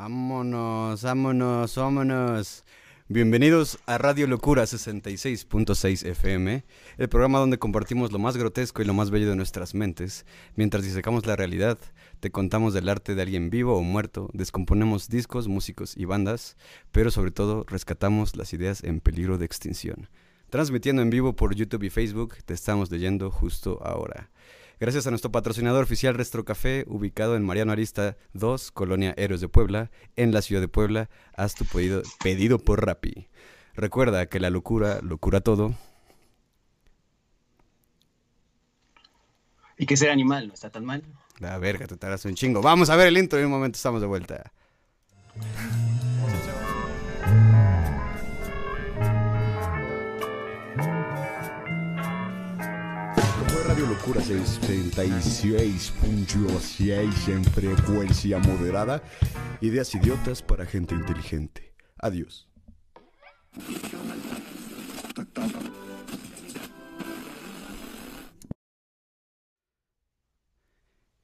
Vámonos, vámonos, vámonos. Bienvenidos a Radio Locura 66.6 FM, el programa donde compartimos lo más grotesco y lo más bello de nuestras mentes. Mientras disecamos la realidad, te contamos del arte de alguien vivo o muerto, descomponemos discos, músicos y bandas, pero sobre todo rescatamos las ideas en peligro de extinción. Transmitiendo en vivo por YouTube y Facebook, te estamos leyendo justo ahora. Gracias a nuestro patrocinador oficial Restro Café, ubicado en Mariano Arista 2, Colonia Héroes de Puebla, en la ciudad de Puebla, haz tu pedido, pedido por Rappi. Recuerda que la locura locura todo. Y que ser animal no está tan mal. La verga, te tardas un chingo. Vamos a ver el intro y en un momento estamos de vuelta. Locura 66.6 en frecuencia moderada. Ideas idiotas para gente inteligente. Adiós.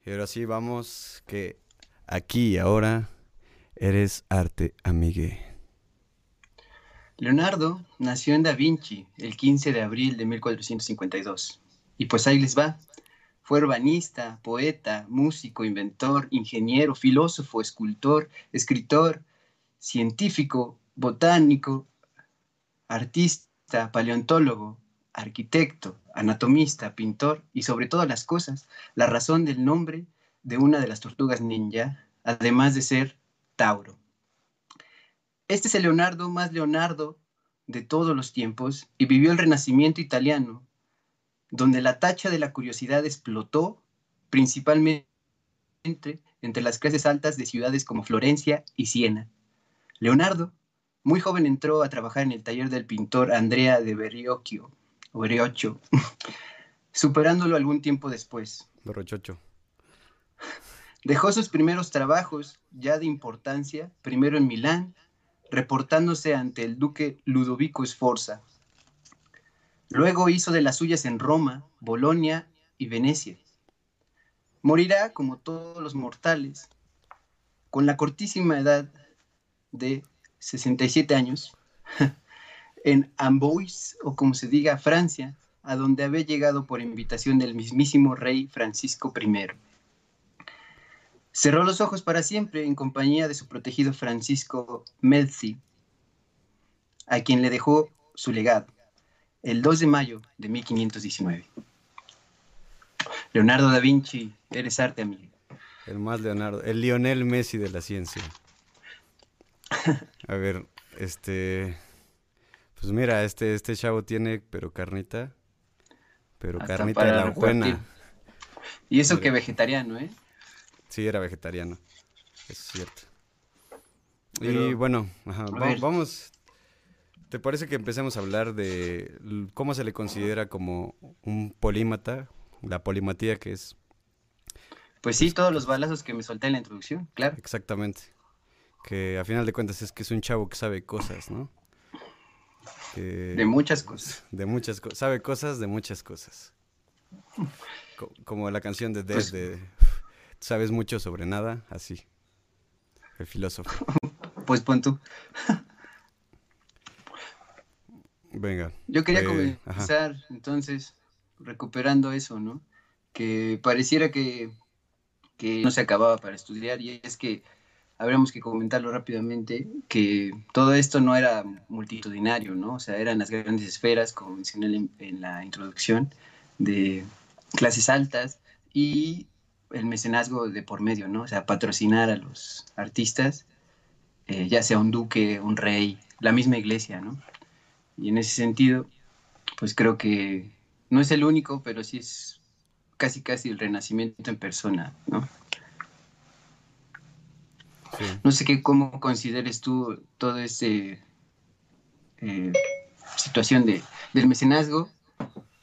Y ahora sí vamos que aquí y ahora eres arte amigue. Leonardo nació en Da Vinci el 15 de abril de 1452. Y pues ahí les va. Fue urbanista, poeta, músico, inventor, ingeniero, filósofo, escultor, escritor, científico, botánico, artista, paleontólogo, arquitecto, anatomista, pintor y sobre todas las cosas, la razón del nombre de una de las tortugas ninja, además de ser Tauro. Este es el Leonardo más Leonardo de todos los tiempos y vivió el Renacimiento italiano donde la tacha de la curiosidad explotó principalmente entre las clases altas de ciudades como Florencia y Siena. Leonardo, muy joven, entró a trabajar en el taller del pintor Andrea de Berriocchio, o superándolo algún tiempo después. Berrochocho. Dejó sus primeros trabajos ya de importancia, primero en Milán, reportándose ante el duque Ludovico Sforza, Luego hizo de las suyas en Roma, Bolonia y Venecia. Morirá, como todos los mortales, con la cortísima edad de 67 años, en Amboise, o como se diga, Francia, a donde había llegado por invitación del mismísimo rey Francisco I. Cerró los ojos para siempre en compañía de su protegido Francisco Melzi, a quien le dejó su legado el 2 de mayo de 1519. Leonardo da Vinci, eres arte, amigo. El más Leonardo, el Lionel Messi de la ciencia. A ver, este. Pues mira, este, este chavo tiene, pero carnita. Pero carnita de la buena. Y eso que vegetariano, ¿eh? Sí, era vegetariano. Es cierto. y bueno, vamos, ¿Te parece que empecemos a hablar de cómo se le considera como un polímata, la polimatía que es? Pues sí, todos los balazos que me solté en la introducción, claro. Exactamente. Que a final de cuentas es que es un chavo que sabe cosas, ¿no? de muchas cosas. De muchas cosas. Sabe cosas de muchas cosas. como la canción de Death pues de Sabes mucho sobre nada, así. El filósofo. pues pon tú. Venga. Yo quería eh, comenzar entonces recuperando eso, ¿no? Que pareciera que, no se acababa para estudiar y es que habríamos que comentarlo rápidamente, que todo esto no era multitudinario, ¿no? O sea, eran las grandes esferas, como mencioné en, la introducción, de clases altas y el mecenazgo de por medio, ¿no? O sea, patrocinar a los artistas, eh, ya sea un duque, un rey, la misma iglesia, ¿no? Y en ese sentido, pues creo que no es el único, pero sí es casi casi el renacimiento en persona, ¿no? No sé qué, cómo consideres tú toda esta eh, situación de, del mecenazgo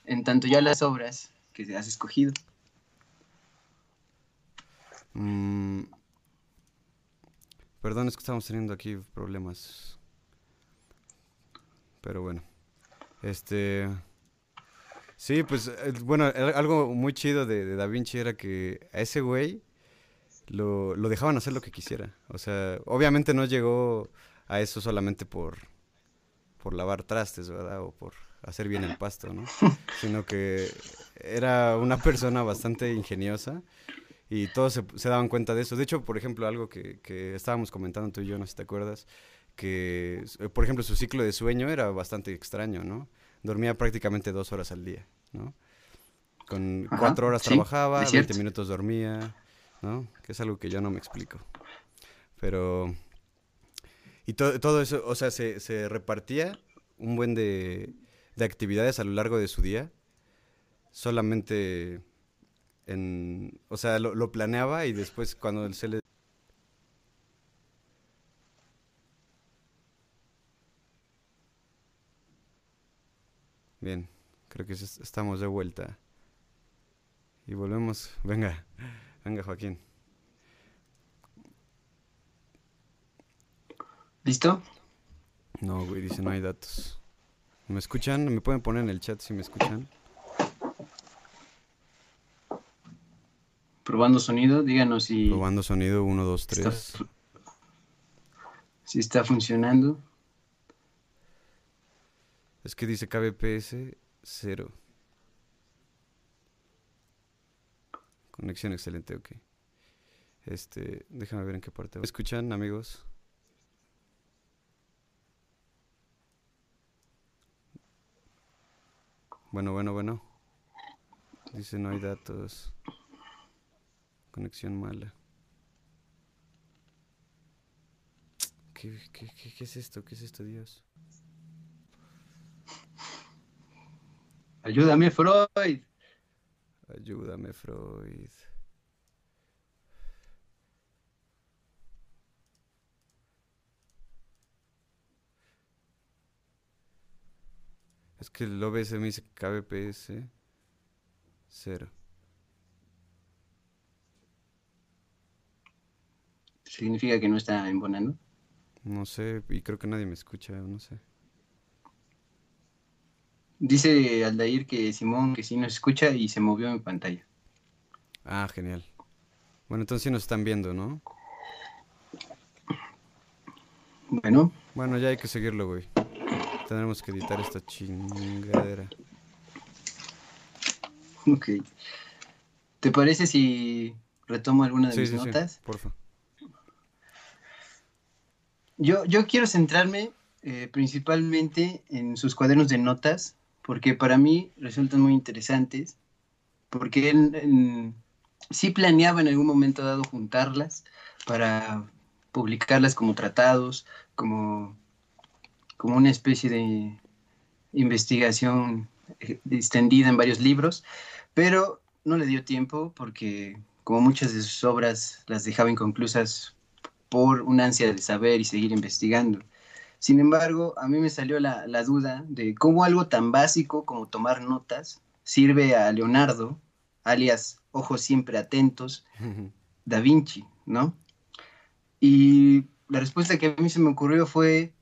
en tanto ya las obras que has escogido. Mm, perdón, es que estamos teniendo aquí problemas. Pero bueno. Este. Sí, pues, eh, bueno, algo muy chido de, Da Vinci era que a ese güey lo, lo dejaban hacer lo que quisiera. O sea, obviamente no llegó a eso solamente por, por lavar trastes, ¿verdad? O por hacer bien el pasto, ¿no? Sino que era una persona bastante ingeniosa y todos se, daban cuenta de eso. De hecho, por ejemplo, algo que, que, estábamos comentando tú y yo, no sé si te acuerdas, que, por ejemplo, su ciclo de sueño era bastante extraño, ¿no? Dormía prácticamente dos horas al día, ¿no? Con cuatro horas trabajaba, 20 minutos dormía, ¿no? Que es algo que yo no me explico. Pero... Y todo eso, o sea, se, se repartía un buen de, de actividades a lo largo de su día, solamente en, o sea, lo, planeaba y después cuando se le... Bien, creo que estamos de vuelta. Y volvemos. Venga, venga Joaquín. ¿Listo? No, güey, dice no hay datos. ¿Me escuchan? ¿Me pueden poner en el chat si me escuchan? Probando sonido, díganos si... Probando sonido, 1, 2, 3. Si está funcionando. Es que dice KBPS 0. Conexión excelente, ok. Este, déjame ver en qué parte. ¿Me escuchan, amigos? Bueno, bueno, bueno. Dice no hay datos. Conexión mala. ¿Qué, qué, qué, es esto? ¿Qué es esto, Dios? Ayúdame, Freud. Ayúdame, Freud. Es que el OBS me dice KBPS 0. ¿Significa que no está embonando? No sé, y creo que nadie me escucha, no sé. Dice Aldair que Simón que sí nos escucha y se movió en pantalla. Ah, genial. Bueno, entonces sí nos están viendo, ¿no? Bueno. Bueno, ya hay que seguirlo, güey. Tendremos que editar esta chingadera. Ok. ¿Te parece si retomo alguna de mis notas? Sí, porfa. Yo, yo quiero centrarme eh, principalmente en sus cuadernos de notas, porque para mí resultan muy interesantes, porque él sí planeaba en algún momento dado juntarlas para publicarlas como tratados, como como una especie de investigación eh, extendida en varios libros, pero no le dio tiempo porque como muchas de sus obras las dejaba inconclusas por una ansia de saber y seguir investigando. Sin embargo, a mí me salió la, la duda de cómo algo tan básico como tomar notas sirve a Leonardo, alias Ojos Siempre Atentos, Da Vinci, ¿no? Y la respuesta que a mí se me ocurrió fue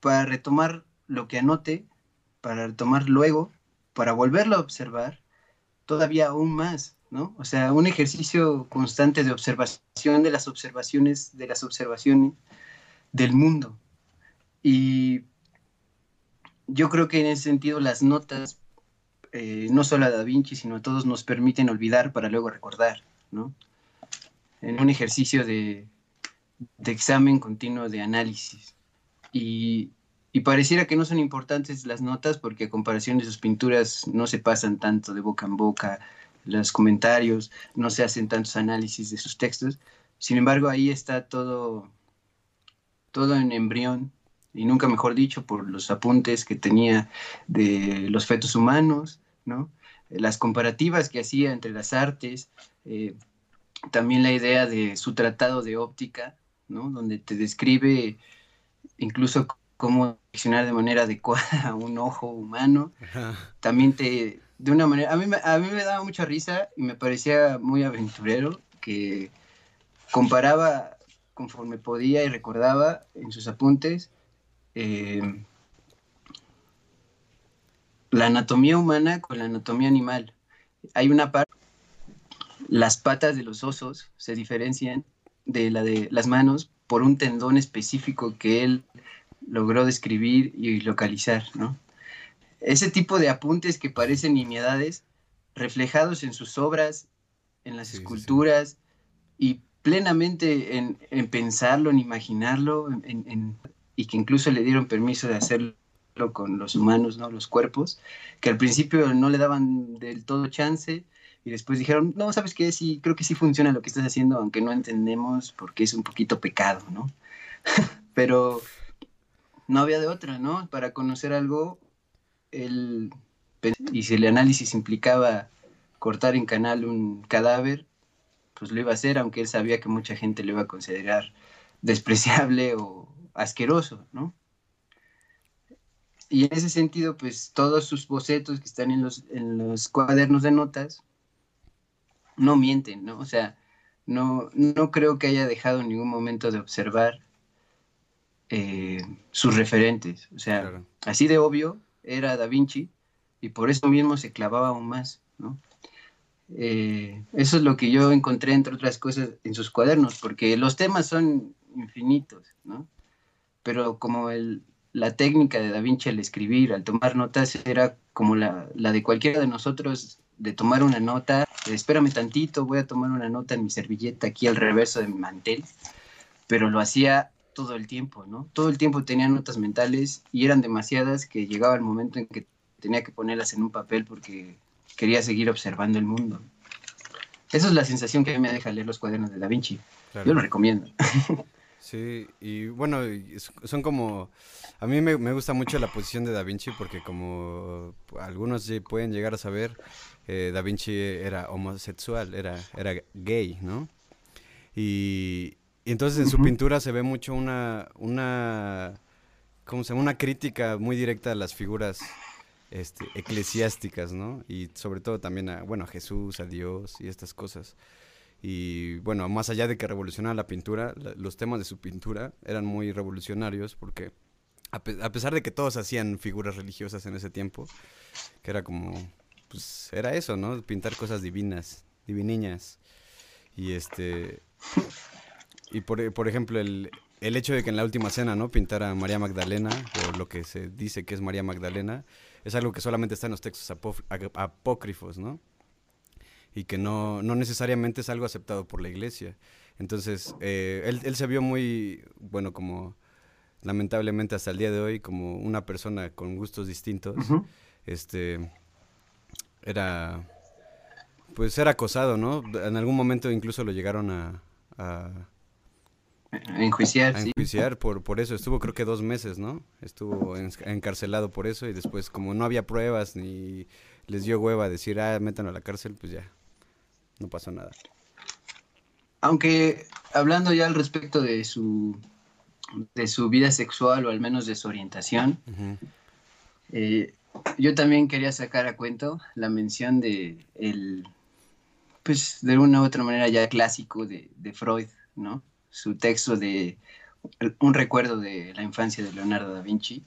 para retomar lo que anote, para retomar luego, para volverlo a observar, todavía aún más, ¿no? O sea, un ejercicio constante de observación de las observaciones, de las observaciones del mundo. Y yo creo que en ese sentido las notas, eh, no solo a Da Vinci, sino a todos nos permiten olvidar para luego recordar, ¿no? En un ejercicio de, de examen continuo de análisis. Y, pareciera que no son importantes las notas porque a comparación de sus pinturas no se pasan tanto de boca en boca, los comentarios, no se hacen tantos análisis de sus textos. Sin embargo, ahí está todo, todo en embrión, y nunca mejor dicho, por los apuntes que tenía de los fetos humanos, ¿no? las comparativas que hacía entre las artes, eh, también la idea de su tratado de óptica, ¿no? donde te describe incluso cómo accionar de manera adecuada a un ojo humano. También te, de una manera, a mí, a mí me daba mucha risa y me parecía muy aventurero que comparaba conforme podía y recordaba en sus apuntes eh, la anatomía humana con la anatomía animal. Hay una parte las patas de los osos se diferencian de la de las manos por un tendón específico que él logró describir y localizar, ¿no? Ese tipo de apuntes que parecen nimiedades, reflejados en sus obras, en las esculturas y plenamente en, pensarlo, en imaginarlo, y que incluso le dieron permiso de hacerlo con los humanos, ¿no? Los cuerpos, que al principio no le daban del todo chance, y después dijeron, no, ¿sabes qué? Sí, creo que sí funciona lo que estás haciendo, aunque no entendemos porque es un poquito pecado, ¿no? Pero no había de otra, ¿no? Para conocer algo, el, y si el análisis implicaba cortar en canal un cadáver, pues lo iba a hacer, aunque él sabía que mucha gente lo iba a considerar despreciable o asqueroso, ¿no? Y en ese sentido, pues todos sus bocetos que están en los, en los cuadernos de notas, no mienten, ¿no? O sea, no, no creo que haya dejado en ningún momento de observar eh, sus referentes. O sea, así de obvio era Da Vinci y por eso mismo se clavaba aún más, ¿no? Eh, eso es lo que yo encontré, entre otras cosas, en sus cuadernos, porque los temas son infinitos, ¿no? Pero como el, la técnica de Da Vinci al escribir, al tomar notas, era como la, la de cualquiera de nosotros de tomar una nota, espérame tantito, voy a tomar una nota en mi servilleta aquí al reverso de mi mantel, pero lo hacía todo el tiempo, ¿no? Todo el tiempo tenía notas mentales y eran demasiadas que llegaba el momento en que tenía que ponerlas en un papel porque quería seguir observando el mundo. Esa es la sensación que me deja leer los cuadernos de Da Vinci. Yo lo recomiendo. Sí, y bueno, son como... A mí me, gusta mucho la posición de Da Vinci porque como algunos pueden llegar a saber, eh, Da Vinci era homosexual, era, era gay, ¿no? Y, entonces en su pintura se ve mucho una, una, ¿cómo se llama? Una crítica muy directa a las figuras este, eclesiásticas, ¿no? Y sobre todo también a, bueno, a Jesús, a Dios y estas cosas. Y bueno, más allá de que revolucionara la pintura, los temas de su pintura eran muy revolucionarios porque a, pesar de que todos hacían figuras religiosas en ese tiempo, que era como, pues era eso, ¿no? Pintar cosas divinas, diviniñas. Y este... Y por, por ejemplo, el, el hecho de que en la última cena, ¿no? Pintara a María Magdalena, o lo que se dice que es María Magdalena, es algo que solamente está en los textos apócrifos, ¿no? Y que no, no necesariamente es algo aceptado por la iglesia. Entonces, eh, él, él, se vio muy, bueno, como lamentablemente hasta el día de hoy, como una persona con gustos distintos. Este, era, pues era acosado, ¿no? En algún momento incluso lo llegaron a... a enjuiciar, a enjuiciar por, por eso. Estuvo creo que dos meses, ¿no? Estuvo encarcelado por eso y después como no había pruebas ni les dio hueva decir, ah, métanlo a la cárcel, pues ya, no pasó nada. Aunque hablando ya al respecto de su, de su vida sexual o al menos de su orientación, eh, yo también quería sacar a cuento la mención de el, pues de una u otra manera ya clásico de, Freud, ¿no? Su texto de un recuerdo de la infancia de Leonardo da Vinci,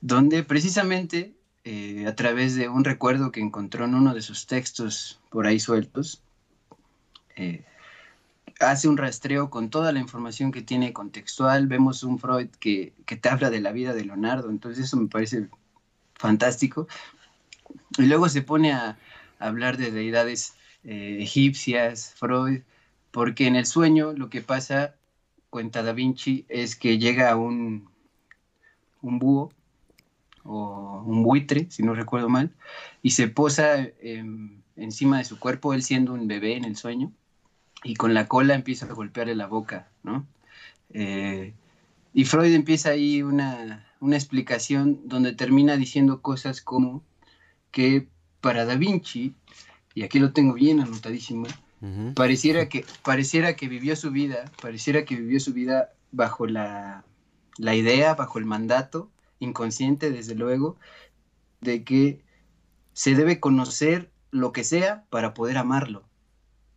donde precisamente eh, a través de un recuerdo que encontró en uno de sus textos por ahí sueltos, eh, hace un rastreo con toda la información que tiene contextual. Vemos un Freud que, te habla de la vida de Leonardo, entonces eso me parece fantástico. Y luego se pone a, hablar de deidades eh, egipcias, Freud, porque en el sueño lo que pasa, cuenta Da Vinci, es que llega un, un búho o un buitre, si no recuerdo mal, y se posa encima de su cuerpo, él siendo un bebé en el sueño, y con la cola empieza a golpearle la boca, ¿no? Eh, y Freud empieza ahí una, explicación donde termina diciendo cosas como que para Da Vinci, y aquí lo tengo bien anotadísimo, pareciera, que, pareciera que vivió su vida, pareciera que vivió su vida bajo la, la idea, bajo el mandato, inconsciente desde luego, de que se debe conocer lo que sea para poder amarlo.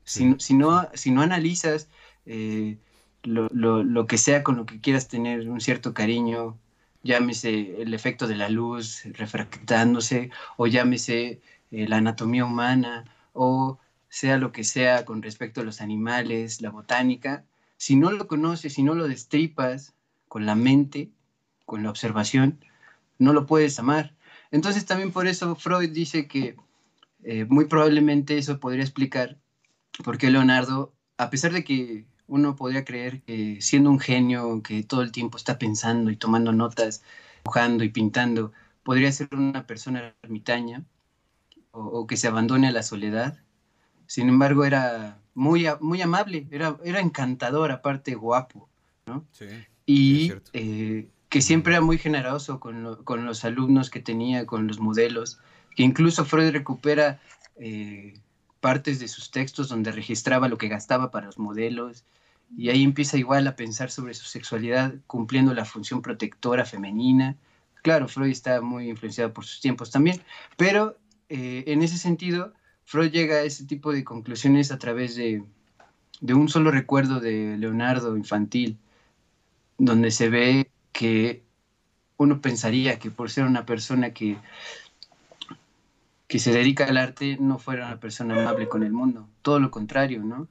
Si, no, si no analizas eh, lo, que sea con lo que quieras tener un cierto cariño, llámese el efecto de la luz refractándose, o llámese eh, la anatomía humana, o sea lo que sea con respecto a los animales, la botánica, si no lo conoces, si no lo destripas con la mente, con la observación, no lo puedes amar. Entonces también por eso Freud dice que eh, muy probablemente eso podría explicar por qué Leonardo, a pesar de que uno podría creer que siendo un genio que todo el tiempo está pensando y tomando notas, dibujando y pintando, podría ser una persona ermitaña o, que se abandone a la soledad. Sin embargo, era muy, muy amable, era, era encantador, aparte guapo, ¿no? Sí, y eh, que siempre era muy generoso con, con, los alumnos que tenía, con los modelos, que incluso Freud recupera eh, partes de sus textos donde registraba lo que gastaba para los modelos, y ahí empieza igual a pensar sobre su sexualidad cumpliendo la función protectora femenina. Claro, Freud está muy influenciado por sus tiempos también, pero eh, en ese sentido, Freud llega a ese tipo de conclusiones a través de, de un solo recuerdo de Leonardo infantil, donde se ve que uno pensaría que por ser una persona que, que se dedica al arte no fuera una persona amable con el mundo, todo lo contrario, ¿no?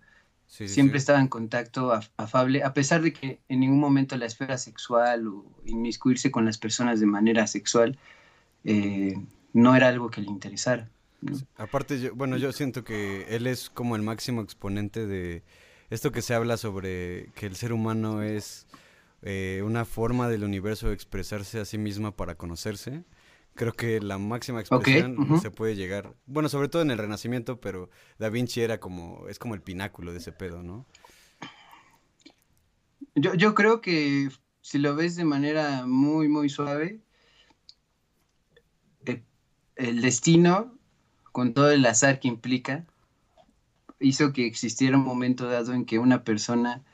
Siempre estaba en contacto afable, a pesar de que en ningún momento la esfera sexual o inmiscuirse con las personas de manera sexual eh, no era algo que le interesara. Aparte, yo, bueno, yo siento que él es como el máximo exponente de esto que se habla sobre que el ser humano es eh, una forma del universo de expresarse a sí misma para conocerse. Creo que la máxima expresión se puede llegar, bueno, sobre todo en el Renacimiento, pero Da Vinci era como, es como el pináculo de ese pedo, ¿no? Yo, yo creo que si lo ves de manera muy, muy suave, eh, el destino, con todo el azar que implica, hizo que existiera un momento dado en que una persona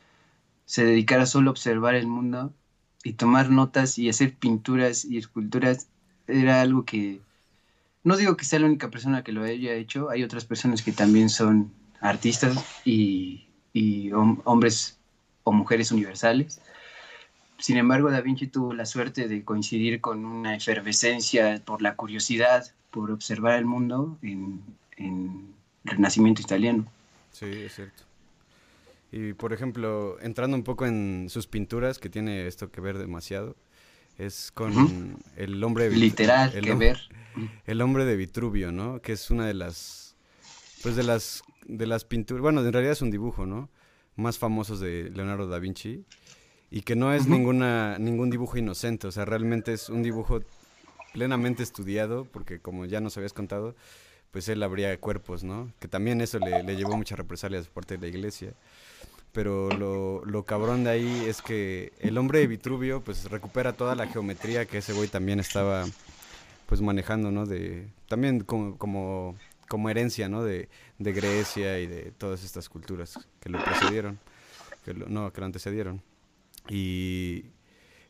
se dedicara solo a observar el mundo y tomar notas y hacer pinturas y esculturas era algo que, no digo que sea la única persona que lo haya hecho, hay otras personas que también son artistas y, hombres o mujeres universales. Sin embargo, Da Vinci tuvo la suerte de coincidir con una efervescencia por la curiosidad, por observar el mundo en, en Renacimiento italiano. Sí, es cierto. Y por ejemplo, entrando un poco en sus pinturas, que tiene esto que ver demasiado, es con el hombre de Literal, el, que ver. El hombre de Vitruvio, ¿no? Que es una de las, pues de las, de las pinturas, bueno, en realidad es un dibujo, ¿no? Más famosos de Leonardo da Vinci. Y que no es ninguna, ningún dibujo inocente, o sea, realmente es un dibujo plenamente estudiado, porque como ya nos habías contado, pues él abría cuerpos, ¿no? Que también eso le, le llevó muchas represalias por parte de la iglesia pero lo, lo, cabrón de ahí es que el hombre de Vitruvio pues recupera toda la geometría que ese güey también estaba pues manejando, ¿no? De, también como, como, como herencia, ¿no? De, de, Grecia y de todas estas culturas que lo precedieron, no, que lo antecedieron. Y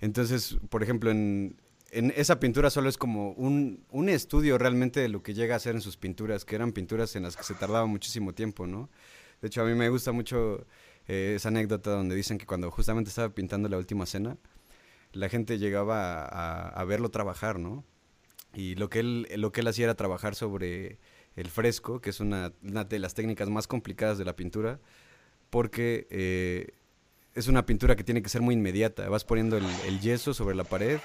entonces, por ejemplo, en, en esa pintura solo es como un, un estudio realmente de lo que llega a ser en sus pinturas, que eran pinturas en las que se tardaba muchísimo tiempo, ¿no? De hecho, a mí me gusta mucho eh, esa anécdota donde dicen que cuando justamente estaba pintando la última cena, la gente llegaba a, verlo trabajar, ¿no? Y lo que, él, lo que él hacía era trabajar sobre el fresco, que es una, de las técnicas más complicadas de la pintura, porque eh, es una pintura que tiene que ser muy inmediata. Vas poniendo el, el, yeso sobre la pared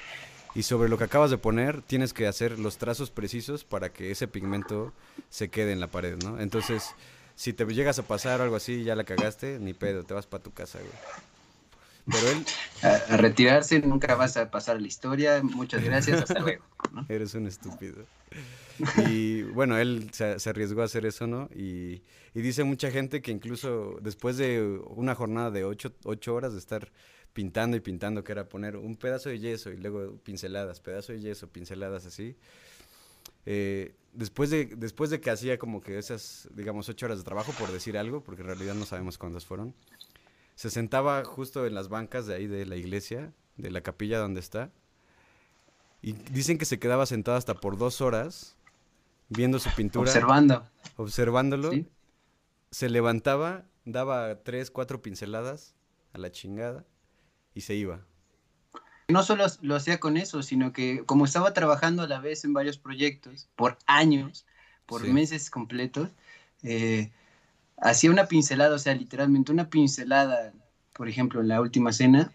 y sobre lo que acabas de poner tienes que hacer los trazos precisos para que ese pigmento se quede en la pared, ¿no? Entonces si te llegas a pasar o algo así, ya la cagaste, ni pedo, te vas para tu casa, güey. Pero él... A, retirarse, nunca vas a pasar la historia, muchas gracias, hasta luego. Eres un estúpido. Y bueno, él se, arriesgó a hacer eso, ¿no? Y, dice mucha gente que incluso después de una jornada de ocho, ocho horas de estar pintando y pintando, que era poner un pedazo de yeso y luego pinceladas, pedazo de yeso, pinceladas así, eh, después, de, después de que hacía como que esas, digamos, ocho horas de trabajo, por decir algo, porque en realidad no sabemos cuántas fueron, se sentaba justo en las bancas de ahí de la iglesia, de la capilla donde está, y dicen que se quedaba sentado hasta por dos horas viendo su pintura. Observando. Observándolo. Se levantaba, daba tres, cuatro pinceladas a la chingada y se iba no solo lo hacía con eso, sino que como estaba trabajando a la vez en varios proyectos por años, por meses completos, eh, hacía una pincelada, o sea, literalmente una pincelada, por ejemplo, en la última cena,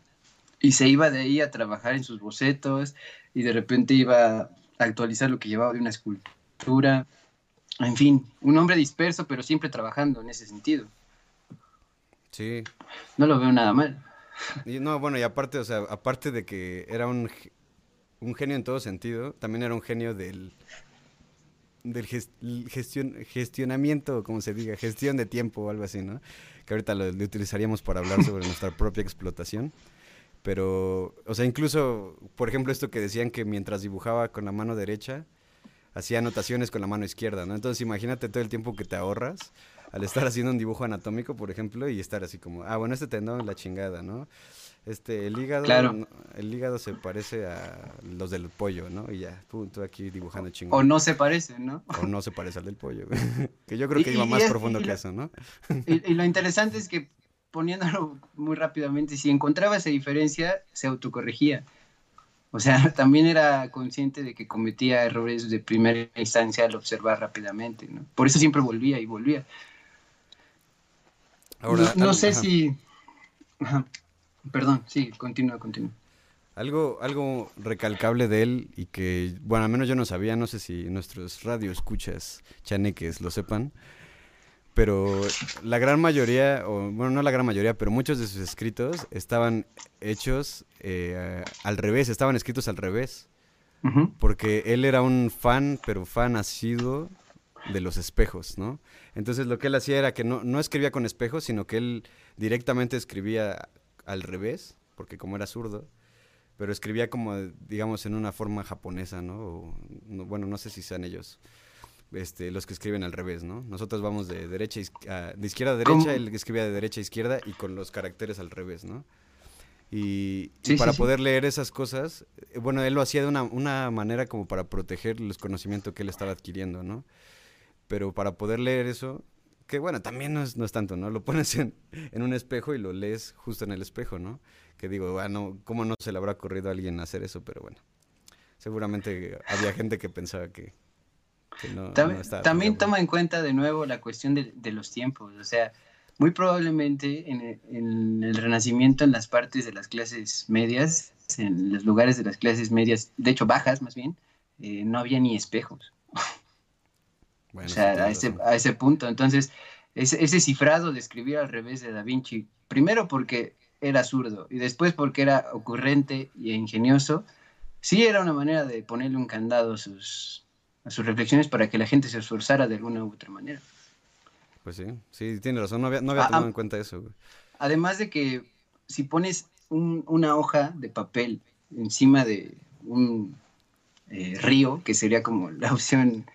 y se iba de ahí a trabajar en sus bocetos, y de repente iba a actualizar lo que llevaba de una escultura. En fin, un hombre disperso, pero siempre trabajando en ese sentido. Sí. No lo veo nada mal. Y no, bueno, y aparte, o sea, aparte de que era un, un genio en todo sentido, también era un genio del, del gestión, gestionamiento, como se diga, gestión de tiempo o algo así, ¿no? Que ahorita lo, utilizaríamos para hablar sobre nuestra propia explotación. Pero, o sea, incluso, por ejemplo, esto que decían que mientras dibujaba con la mano derecha, hacía anotaciones con la mano izquierda, ¿no? Entonces imagínate todo el tiempo que te ahorras al estar haciendo un dibujo anatómico, por ejemplo, y estar así como, ah, bueno, este tendón, la chingada, ¿no? Este, el hígado, el hígado se parece a los del pollo, ¿no? Y ya, tú, aquí dibujando chingón. O no se parece, ¿no? O no se parece al del pollo. que yo creo que iba más profundo que eso, ¿no? y, lo interesante es que poniéndolo muy rápidamente, si encontraba esa diferencia, se autocorregía. O sea, también era consciente de que cometía errores de primera instancia al observar rápidamente, ¿no? Por eso siempre volvía y volvía. Ahora, no, sé si... Perdón, sí, continúa, continúa. Algo, algo recalcable de él y que, bueno, al menos yo no sabía, no sé si nuestros radioescuchas chaneques lo sepan, pero la gran mayoría, o bueno, no la gran mayoría, pero muchos de sus escritos estaban hechos eh, al revés, estaban escritos al revés. Porque él era un fan, pero fan asiduo de los espejos, ¿no? Entonces lo que él hacía era que no, no escribía con espejos, sino que él directamente escribía al revés, porque como era zurdo, pero escribía como, digamos, en una forma japonesa, ¿no? bueno, no sé si sean ellos este, los que escriben al revés, ¿no? Nosotros vamos de derecha a, de izquierda a derecha, él escribía de derecha a izquierda y con los caracteres al revés, ¿no? Y, para poder leer esas cosas, eh, bueno, él lo hacía de una, una, manera como para proteger los conocimientos que él estaba adquiriendo, ¿no? Pero para poder leer eso, que bueno, también no es, no es tanto, ¿no? Lo pones en, en, un espejo y lo lees justo en el espejo, ¿no? Que digo, bueno, ¿cómo no se le habrá ocurrido a alguien hacer eso? Pero bueno, seguramente había gente que pensaba que, no, también, también toma en cuenta de nuevo la cuestión de, de los tiempos, o sea, muy probablemente en el, en el, Renacimiento, en las partes de las clases medias, en los lugares de las clases medias, de hecho bajas más bien, eh, no había ni espejos o sea, a ese, a ese, punto. Entonces, ese, ese, cifrado de escribir al revés de Da Vinci, primero porque era zurdo y después porque era ocurrente y ingenioso, sí era una manera de ponerle un candado a sus, a sus reflexiones para que la gente se esforzara de alguna u otra manera. Pues sí, sí, tiene razón, no había, no había ah, tomado en cuenta eso. Además de que si pones un, una hoja de papel encima de un eh, río, que sería como la opción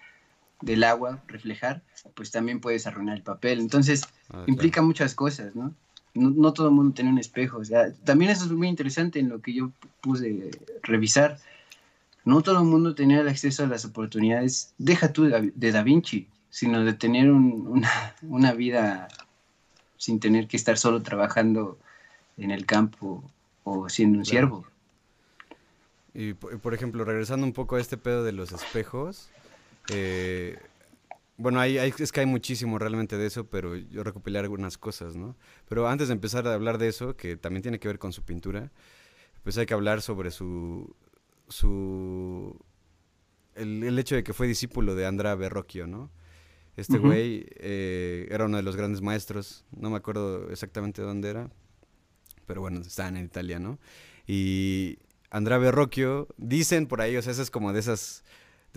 del agua reflejar, pues también puedes arruinar el papel. Entonces, ah, implica muchas cosas, ¿no? ¿no? todo el mundo tiene un espejo. O sea, también eso es muy interesante en lo que yo puse revisar. No todo el mundo tenía el acceso a las oportunidades, deja tú de, Da Vinci, sino de tener una, una, vida sin tener que estar solo trabajando en el campo o siendo un siervo. Y por ejemplo, regresando un poco a este pedo de los espejos, eh, bueno, hay, es que hay muchísimo realmente de eso, pero yo recopilé algunas cosas, ¿no? Pero antes de empezar a hablar de eso, que también tiene que ver con su pintura, pues hay que hablar sobre su... su el, hecho de que fue discípulo de Andrea Verrocchio, ¿no? Este güey eh, era uno de los grandes maestros, no me acuerdo exactamente dónde era, pero bueno, estaban en Italia, ¿no? Y Andrea Verrocchio, dicen por ahí, o sea, es como de esas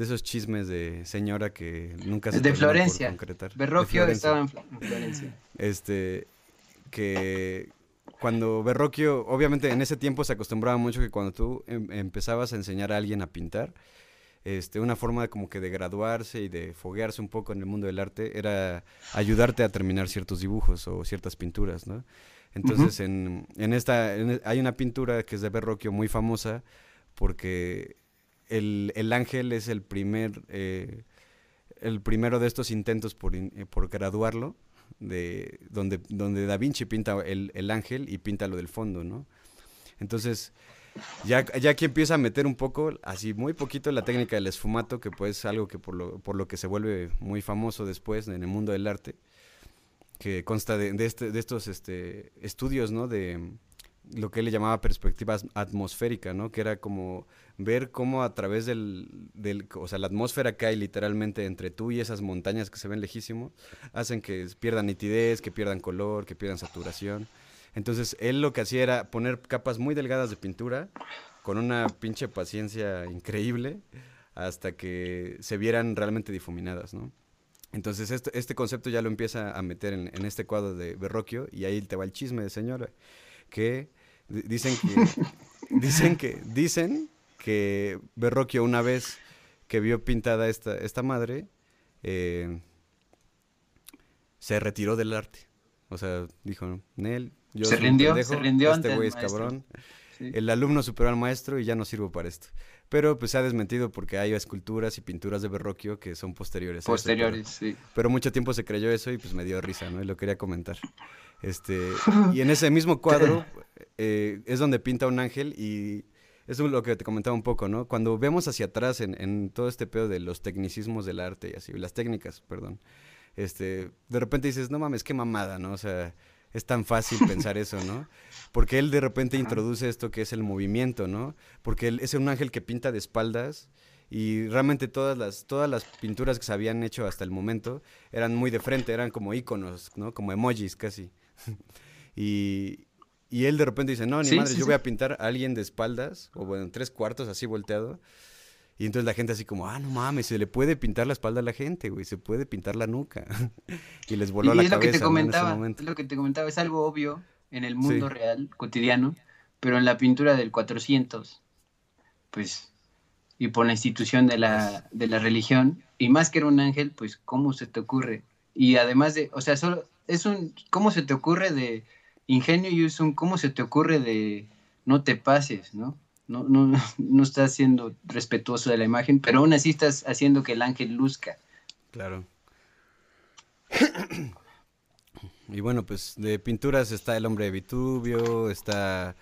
de esos chismes de señora que nunca se de Florencia. Por concretar. Berroquio estaba en Florencia. Este que cuando Berroquio, obviamente en ese tiempo se acostumbraba mucho que cuando tú em, empezabas a enseñar a alguien a pintar, este, una forma como que de graduarse y de foguearse un poco en el mundo del arte era ayudarte a terminar ciertos dibujos o ciertas pinturas, ¿no? Entonces, en, en, esta, hay una pintura que es de Berroquio muy famosa porque el, ángel es el primer, eh, el primero de estos intentos por, eh, por graduarlo, de, donde, donde Da Vinci pinta el, ángel y pinta lo del fondo, ¿no? Entonces, ya, ya aquí empieza a meter un poco, así muy poquito, la técnica del esfumato, que pues es algo que por lo, por lo que se vuelve muy famoso después en el mundo del arte, que consta de, de, este, de estos este, estudios, ¿no? De lo que él le llamaba perspectiva atmosférica, ¿no? Que era como ver cómo a través del, o sea, la atmósfera que hay literalmente entre tú y esas montañas que se ven lejísimo, hacen que pierdan nitidez, que pierdan color, que pierdan saturación. Entonces, él lo que hacía era poner capas muy delgadas de pintura con una pinche paciencia increíble hasta que se vieran realmente difuminadas, ¿no? Entonces, este, este concepto ya lo empieza a meter en, en este cuadro de Berroquio y ahí te va el chisme de señora, que dicen que, dicen que, dicen que Berroquio una vez que vio pintada esta, esta madre, eh, se retiró del arte. O sea, dijo, Nel, yo se rindió, pendejo, se rindió este güey es cabrón. Sí. El alumno superó al maestro y ya no sirvo para esto. Pero pues se ha desmentido porque hay esculturas y pinturas de Berroquio que son posteriores. a eso, Posteriores, sí. pero, pero mucho tiempo se creyó eso y pues me dio risa, ¿no? Y lo quería comentar. Este, y en ese mismo cuadro eh, es donde pinta un ángel y eso es lo que te comentaba un poco, ¿no? Cuando vemos hacia atrás en, en todo este pedo de los tecnicismos del arte y así, las técnicas, perdón, este, de repente dices, no mames, qué mamada, ¿no? O sea, es tan fácil pensar eso, ¿no? Porque él de repente Ajá. introduce esto que es el movimiento, ¿no? Porque él es un ángel que pinta de espaldas y realmente todas las, todas las pinturas que se habían hecho hasta el momento eran muy de frente, eran como iconos, ¿no? Como emojis casi. y, y él de repente dice, no, ni Sí, madre, sí, yo sí. voy a pintar a alguien de espaldas, o bueno, en tres cuartos así volteado. Y entonces la gente así como, ah, no mames, se le puede pintar la espalda a la gente, güey, se puede pintar la nuca. y les voló y la es lo cabeza, que te ¿no? en ese comentaba, momento. es lo que te comentaba, es algo obvio en el mundo real, cotidiano, pero en la pintura del 400, pues, y por la institución de la, de la religión, y más que era un ángel, pues, ¿cómo se te ocurre? Y además de, o sea, solo, es un, ¿cómo se te ocurre de ingenio y es un, ¿cómo se te ocurre de no te pases, ¿no? No, no, no estás siendo respetuoso de la imagen, pero aún así estás haciendo que el ángel luzca. Claro. y bueno, pues de pinturas está El hombre de Vitubio, está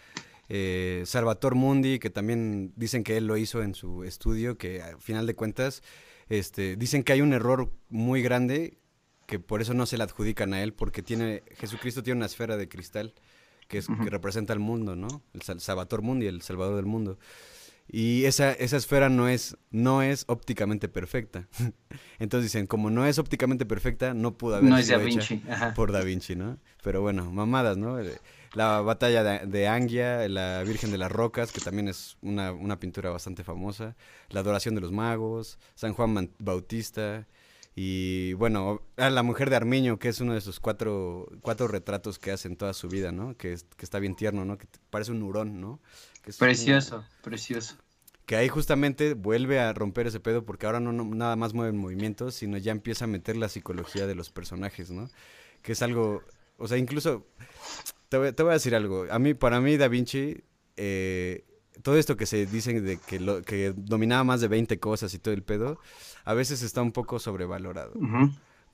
eh, Salvator Mundi, que también dicen que él lo hizo en su estudio, que al final de cuentas este, dicen que hay un error muy grande, que por eso no se le adjudican a él, porque tiene Jesucristo tiene una esfera de cristal que, es, representa al mundo, ¿no? El Sal- Salvator Mundi, el Salvador del mundo. Y esa, esa esfera no es, no es ópticamente perfecta. Entonces dicen, como no es ópticamente perfecta, no pudo haber No es sido Da hecha Vinci. Ajá. por Da Vinci, ¿no? Pero bueno, mamadas, ¿no? Eh, La batalla de, de Angia, la Virgen de las Rocas, que también es una, una pintura bastante famosa, la Adoración de los Magos, San Juan Bautista, y bueno, a la Mujer de Armiño, que es uno de esos cuatro, cuatro retratos que hace en toda su vida, ¿no? Que, es- que está bien tierno, ¿no? Que parece un hurón, ¿no? Que Precioso, precioso. que ahí justamente vuelve a romper ese pedo porque ahora no, no- nada más mueven movimientos, sino ya empieza a meter la psicología de los personajes, ¿no? Que es algo, o sea, incluso, te voy, te voy a decir algo, a mí, para mí Da Vinci, eh, todo esto que se dicen de que, lo, que dominaba más de 20 cosas y todo el pedo, a veces está un poco sobrevalorado.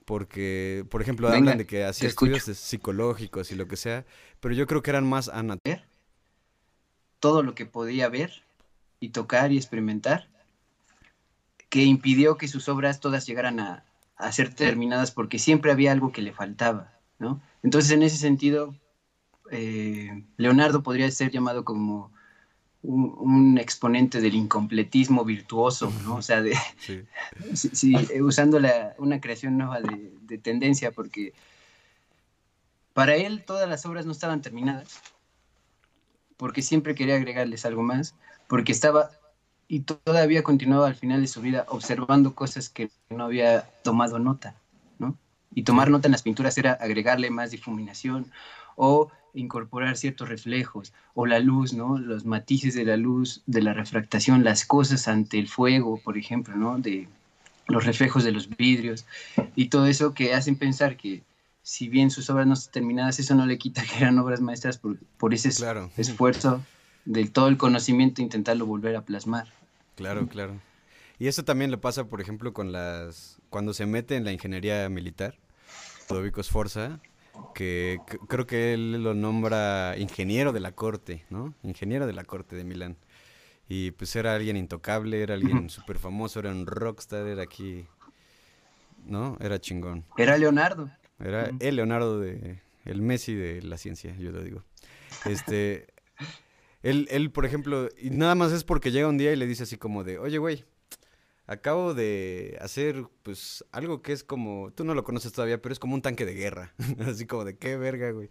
Porque, por ejemplo, Venga, hablan de que hacía escucho. estudios psicológicos y lo que sea, pero yo creo que eran más anatómicos. Todo lo que podía ver y tocar y experimentar, que impidió que sus obras todas llegaran a, a ser terminadas porque siempre había algo que le faltaba, ¿no? Entonces, en ese sentido, eh, Leonardo podría ser llamado como un, un exponente del incompletismo virtuoso, ¿no? O sea, de, Sí. sí, sí, usando la- una creación nueva de, de tendencia, porque para él todas las obras no estaban terminadas, porque siempre quería agregarles algo más, porque estaba y to- todavía continuaba al final de su vida observando cosas que no había tomado nota, ¿no? Y tomar nota en las pinturas era agregarle más difuminación o incorporar ciertos reflejos o la luz, ¿no? Los matices de la luz, de la refractación, las cosas ante el fuego, por ejemplo, ¿no? De los reflejos de los vidrios y todo eso que hacen pensar que si bien sus obras no están terminadas, eso no le quita que eran obras maestras por, por ese Claro. esfuerzo de todo el conocimiento intentarlo volver a plasmar. Claro, claro. Y eso también le pasa, por ejemplo, con las... Cuando se mete en la ingeniería militar, Ludovico Sforza, que creo que él lo nombra ingeniero de la corte, ¿no? Ingeniero de la corte de Milán. Y pues era alguien intocable, era alguien súper famoso, era un rockstar, era aquí... ¿No? Era chingón. Era Leonardo. Era el Leonardo de, el Messi de la ciencia, yo lo digo. Este, él, él, por ejemplo, y nada más es porque llega un día y le dice así como de, oye, güey, Acabo de hacer, pues, algo que es como, tú no lo conoces todavía, pero es como un tanque de guerra. Así como de qué verga, güey.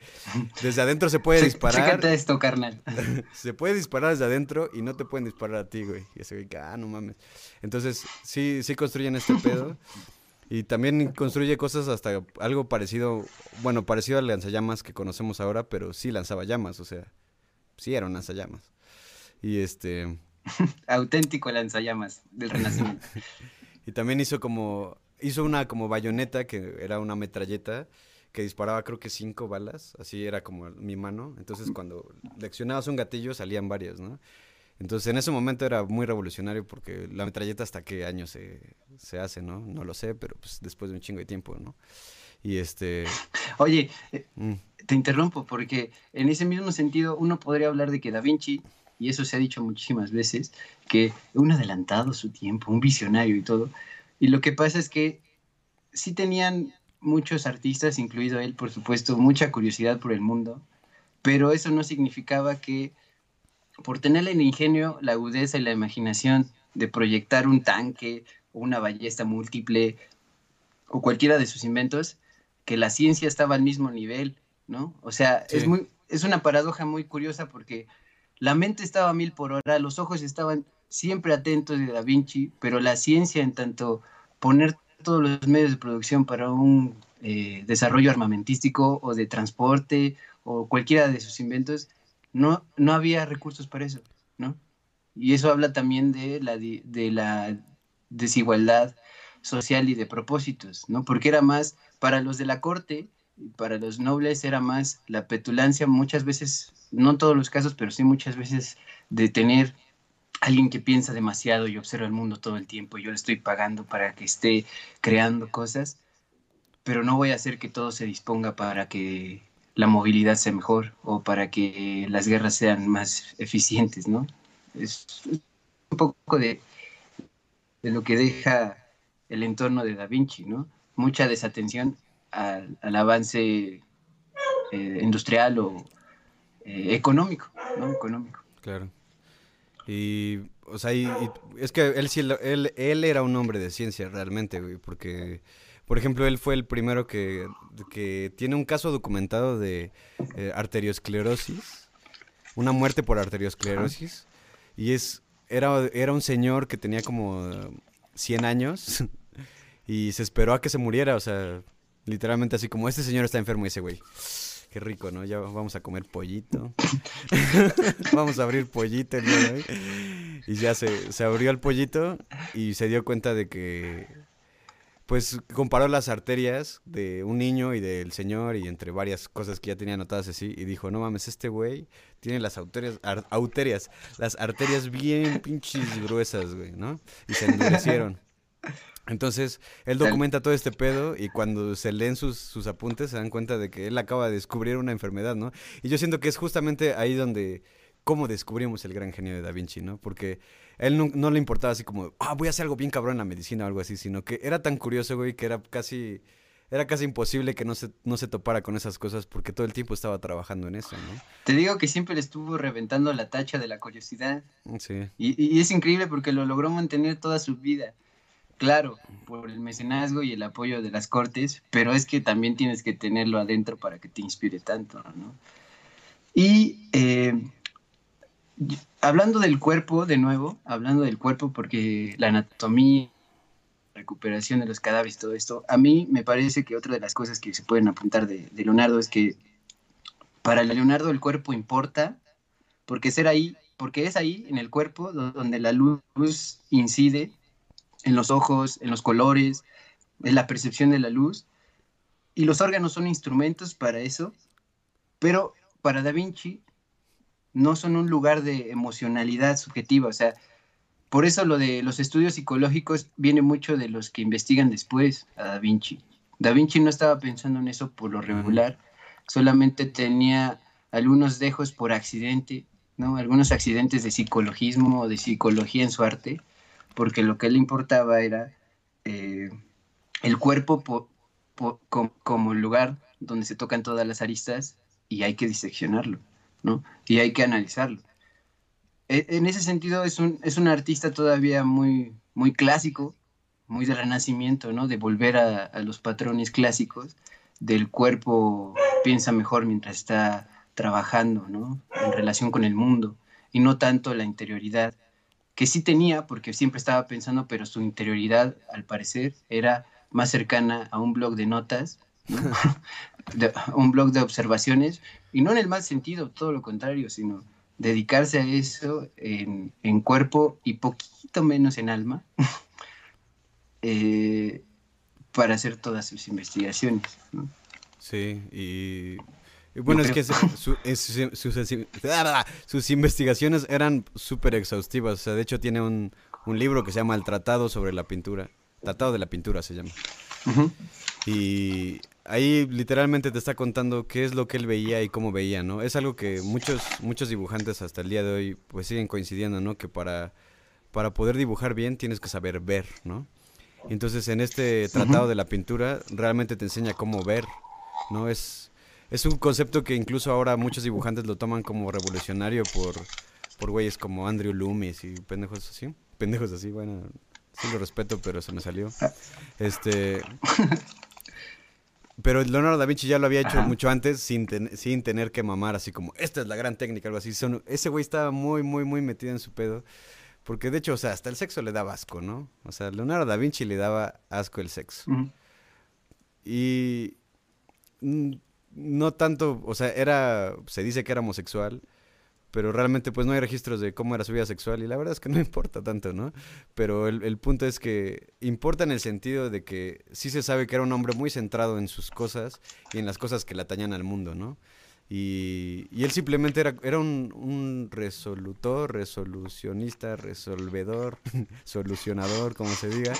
Desde adentro se puede disparar. Chécate esto, carnal. se puede disparar desde adentro y no te pueden disparar a ti, güey. Y ese güey, ah, no mames. Entonces, sí, sí construyen este pedo. Y también construye cosas hasta algo parecido, bueno, parecido al lanzallamas que conocemos ahora, pero sí lanzaba llamas, o sea, sí era un lanzallamas. Y este, Auténtico lanzallamas del Renacimiento. y también hizo como, hizo una como bayoneta, que era una metralleta, que disparaba creo que cinco balas, así era como mi mano. Entonces cuando leccionabas un gatillo salían varias, ¿no? Entonces en ese momento era muy revolucionario porque la metralleta hasta qué año se, se hace, ¿no? No lo sé, pero pues después de un chingo de tiempo, ¿no? Y este... Oye, eh, mm. te interrumpo porque en ese mismo sentido uno podría hablar de que Da Vinci y eso se ha dicho muchísimas veces, que un adelantado su tiempo, un visionario y todo. Y lo que pasa es que sí tenían muchos artistas, incluido él, por supuesto, mucha curiosidad por el mundo, pero eso no significaba que por tener el ingenio, la agudeza y la imaginación de proyectar un tanque o una ballesta múltiple o cualquiera de sus inventos, que la ciencia estaba al mismo nivel, ¿no? O sea, es, muy, es una paradoja muy curiosa porque la mente estaba a mil por hora, los ojos estaban siempre atentos de Da Vinci, pero la ciencia en tanto poner todos los medios de producción para un eh, desarrollo armamentístico o de transporte o cualquiera de sus inventos, no, no había recursos para eso, ¿no? Y eso habla también de la, de la desigualdad social y de propósitos, ¿no? Porque era más, para los de la corte, para los nobles era más la petulancia muchas veces no todos los casos, pero sí muchas veces de tener alguien que piensa demasiado y observa el mundo todo el tiempo. Yo le estoy pagando para que esté creando cosas, pero no voy a hacer que todo se disponga para que la movilidad sea mejor o para que las guerras sean más eficientes, ¿no? Es un poco de, de lo que deja el entorno de Da Vinci, ¿no? Mucha desatención al, avance eh, industrial o, eh, económico, ¿no? Económico. Claro. Y, o sea, es que él, él, él era un hombre de ciencia realmente, güey, porque, por ejemplo, él fue el primero que, que tiene un caso documentado de eh, arteriosclerosis, una muerte por arteriosclerosis, y es, era, era un señor que tenía como 100 años y se esperó a que se muriera, o sea, literalmente así como este señor está enfermo, ese güey Qué rico, ¿no? Ya vamos a comer pollito. vamos a abrir pollito. Y ya se, se abrió el pollito y se dio cuenta de que, pues comparó las arterias de un niño y del señor y entre varias cosas que ya tenía anotadas así y dijo, no mames, este güey tiene las arterias, arterias, las arterias bien pinches gruesas, güey, ¿no? Y se endurecieron. Entonces, él documenta todo este pedo y cuando se leen sus, sus, apuntes se dan cuenta de que él acaba de descubrir una enfermedad, ¿no? Y yo siento que es justamente ahí donde, cómo descubrimos el gran genio de Da Vinci, ¿no? Porque él no, le importaba así como, ah, voy a hacer algo bien cabrón en la medicina o algo así, sino que era tan curioso, güey, que era casi, era casi imposible que no se, no se topara con esas cosas porque todo el tiempo estaba trabajando en eso, ¿no? Te digo que siempre le estuvo reventando la tacha de la curiosidad. Sí. y es increíble porque lo logró mantener toda su vida claro, por el mecenazgo y el apoyo de las cortes, pero es que también tienes que tenerlo adentro para que te inspire tanto, ¿no? Y eh, hablando del cuerpo, de nuevo, hablando del cuerpo, porque la anatomía, recuperación de los cadáveres, todo esto, a mí me parece que otra de las cosas que se pueden apuntar de, Leonardo es que para Leonardo el cuerpo importa, porque ahí, porque es ahí en el cuerpo donde la luz incide en los ojos, en los colores, en la percepción de la luz. Y los órganos son instrumentos para eso, pero para Da Vinci no son un lugar de emocionalidad subjetiva, o sea, por eso lo de los estudios psicológicos viene mucho de los que investigan después a Da Vinci. Da Vinci no estaba pensando en eso por lo regular, solamente tenía algunos dejos por accidente, ¿no? Algunos accidentes de psicologismo o de psicología en su arte, porque lo que le importaba era eh, el cuerpo como el lugar donde se tocan todas las aristas y hay que diseccionarlo, ¿no? Y hay que analizarlo. E, en ese sentido es un, es un artista todavía muy, muy clásico, muy de renacimiento, ¿no? De volver a, a los patrones clásicos del cuerpo piensa mejor mientras está trabajando, ¿no? En relación con el mundo y no tanto la interioridad que sí tenía porque siempre estaba pensando, pero su interioridad al parecer era más cercana a un blog de notas, un blog de observaciones y no en el mal sentido, todo lo contrario, sino dedicarse a eso en, cuerpo y poquito menos en alma eh, para hacer todas sus investigaciones. Sí, y, bueno, es que sus investigaciones eran súper exhaustivas. O sea, de hecho tiene un, un, libro que se llama El Tratado sobre la Pintura. Tratado de la Pintura se llama. Y ahí literalmente te está contando qué es lo que él veía y cómo veía, ¿no? Es algo que muchos, muchos dibujantes hasta el día de hoy pues siguen coincidiendo, ¿no? Que para, para poder dibujar bien tienes que saber ver, ¿no? Entonces en este tratado de la pintura realmente te enseña cómo ver, ¿no? Es, es un concepto que incluso ahora muchos dibujantes lo toman como revolucionario por, por güeyes como Andrew Loomis y pendejos así. Pendejos así, bueno, sí lo respeto, pero se me salió. Este... Pero Leonardo da Vinci ya lo había hecho mucho antes sin, sin tener que mamar así como, esta es la gran técnica, algo así. ese güey estaba muy, muy, muy metido en su pedo. Porque de hecho, o sea, hasta el sexo le daba asco, ¿no? O sea, Leonardo da Vinci le daba asco el sexo. Y no tanto, o sea, era, se dice que era homosexual, pero realmente pues no hay registros de cómo era su vida sexual y la verdad es que no importa tanto, ¿no? Pero el, punto es que importa en el sentido de que sí se sabe que era un hombre muy centrado en sus cosas y en las cosas que le atañan al mundo, ¿no? Y, él simplemente era, era un, un, resolutor, resolucionista, resolvedor, solucionador, como se diga,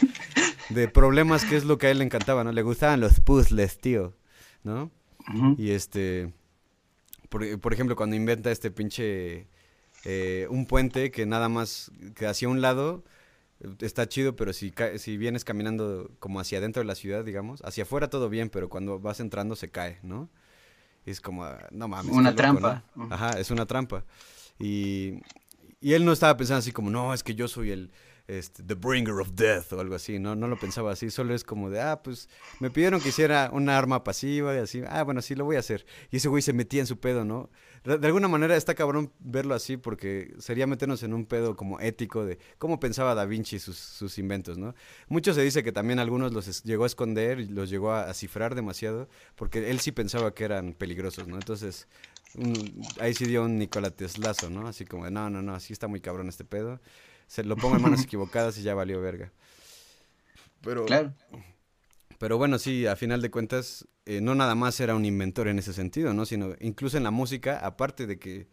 de problemas que es lo que a él le encantaba, ¿no? Le gustaban los puzzles, tío, ¿no? Y este por, ejemplo, cuando inventa este pinche... Eh, un puente que nada más que hacia un lado está chido, pero si, si vienes caminando como hacia adentro de la ciudad, digamos, hacia afuera todo bien, pero cuando vas entrando se cae, ¿no? es como, ah, no mames. Una trampa. Ajá, es una trampa. Y, y él no estaba pensando así como, no, es que yo soy el, este, The Bringer of Death o algo así, ¿no? No lo pensaba así, solo es como de, ah, pues me pidieron que hiciera una arma pasiva y así, ah, bueno, sí, lo voy a hacer. Y ese güey se metía en su pedo, ¿no? De, alguna manera está cabrón verlo así porque sería meternos en un pedo como ético de cómo pensaba Da Vinci sus, sus inventos, ¿no? Mucho se dice que también algunos los llegó a esconder y los llegó a, cifrar demasiado porque él sí pensaba que eran peligrosos, ¿no? Entonces, ahí sí dio un Nikola Teslazo, ¿no? Así como, de, no, no, no, así está muy cabrón este pedo se lo pongo en manos equivocadas y ya valió verga. Pero, claro. Pero bueno, sí, a final de cuentas, eh, no nada más era un inventor en ese sentido, ¿no? Sino incluso en la música, aparte de que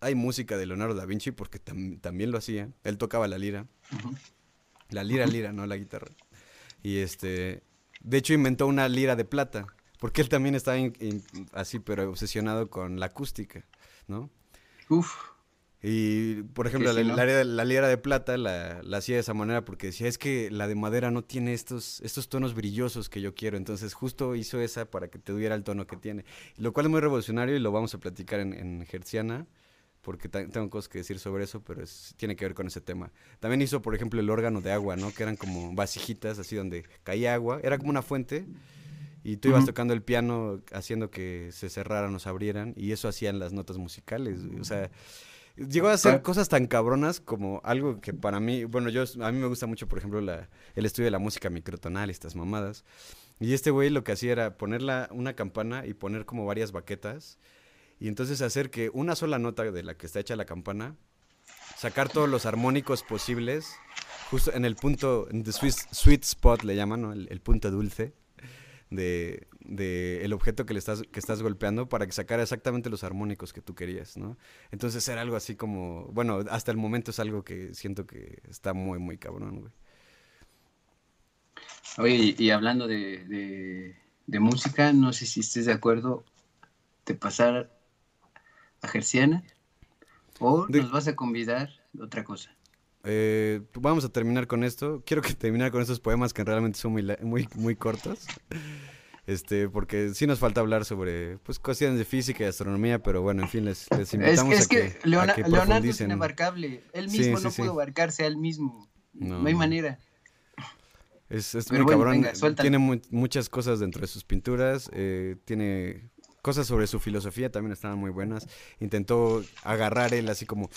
hay música de Leonardo da Vinci, porque también lo hacía, él tocaba la lira. La lira, lira, no la guitarra. Y este, de hecho inventó una lira de plata, porque él también estaba así, pero obsesionado con la acústica, ¿no? Uf. Y, por ejemplo, la, la, lira de plata la, hacía de esa manera porque decía, es que la de madera no tiene estos, estos tonos brillosos que yo quiero. Entonces, justo hizo esa para que te diera el tono que tiene. Lo cual es muy revolucionario y lo vamos a platicar en, en Hertziana, porque tengo cosas que decir sobre eso, pero tiene que ver con ese tema. También hizo, por ejemplo, el órgano de agua, ¿no? Que eran como vasijitas, así donde caía agua. Era como una fuente y tú ibas tocando el piano haciendo que se cerraran o se abrieran y eso hacían las notas musicales. O sea Llegó a hacer cosas tan cabronas como algo que para mí, bueno, yo a mí me gusta mucho, por ejemplo, la, el estudio de la música microtonal estas mamadas. Y este güey lo que hacía era poner una campana y poner como varias baquetas. Y entonces hacer que una sola nota de la que está hecha la campana, sacar todos los armónicos posibles, justo en el punto, en the sweet, spot le llaman, ¿no? el punto dulce de, de, el objeto que le estás, que estás golpeando para que sacara exactamente los armónicos que tú querías, ¿no? Entonces era algo así como, bueno, hasta el momento es algo que siento que está muy, muy cabrón, güey. Oye, y, hablando de, de, música, no sé si estés de acuerdo de pasar a Gerciana o nos vas a convidar otra cosa. eh, vamos a terminar con esto. Quiero que terminar con estos poemas que realmente son muy, muy, muy cortos. Este, porque sí nos falta hablar sobre pues cuestiones de física y astronomía, pero bueno, en fin, les, invitamos es, que, a, que, Leonardo es inabarcable. Él mismo no puede abarcarse a él mismo. No, hay manera. Es, muy cabrón. tiene muchas cosas dentro de sus pinturas. Eh, tiene cosas sobre su filosofía, también estaban muy buenas. Intentó agarrar él así como,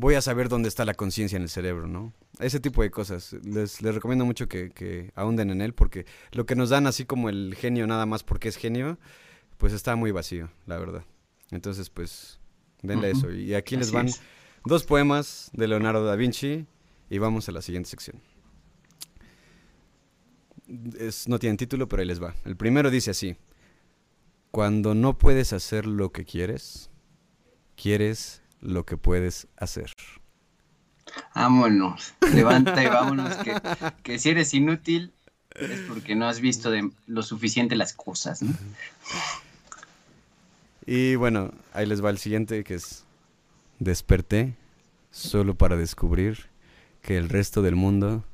voy a saber dónde está la conciencia en el cerebro, ¿no? Ese tipo de cosas. Les, les recomiendo mucho que, que, ahonden en él porque lo que nos dan así como el genio nada más porque es genio, pues está muy vacío, la verdad. Entonces, pues, denle eso. Y aquí les van dos poemas de Leonardo da Vinci y vamos a la siguiente sección. Es, no tienen título, pero ahí les va. El primero dice así. Cuando no puedes hacer lo que quieres, quieres lo que puedes hacer. Vámonos, levanta y vámonos, que, si eres inútil es porque no has visto de lo suficiente las cosas, ¿no? Y bueno, ahí les va el siguiente que es desperté solo para descubrir que el resto del mundo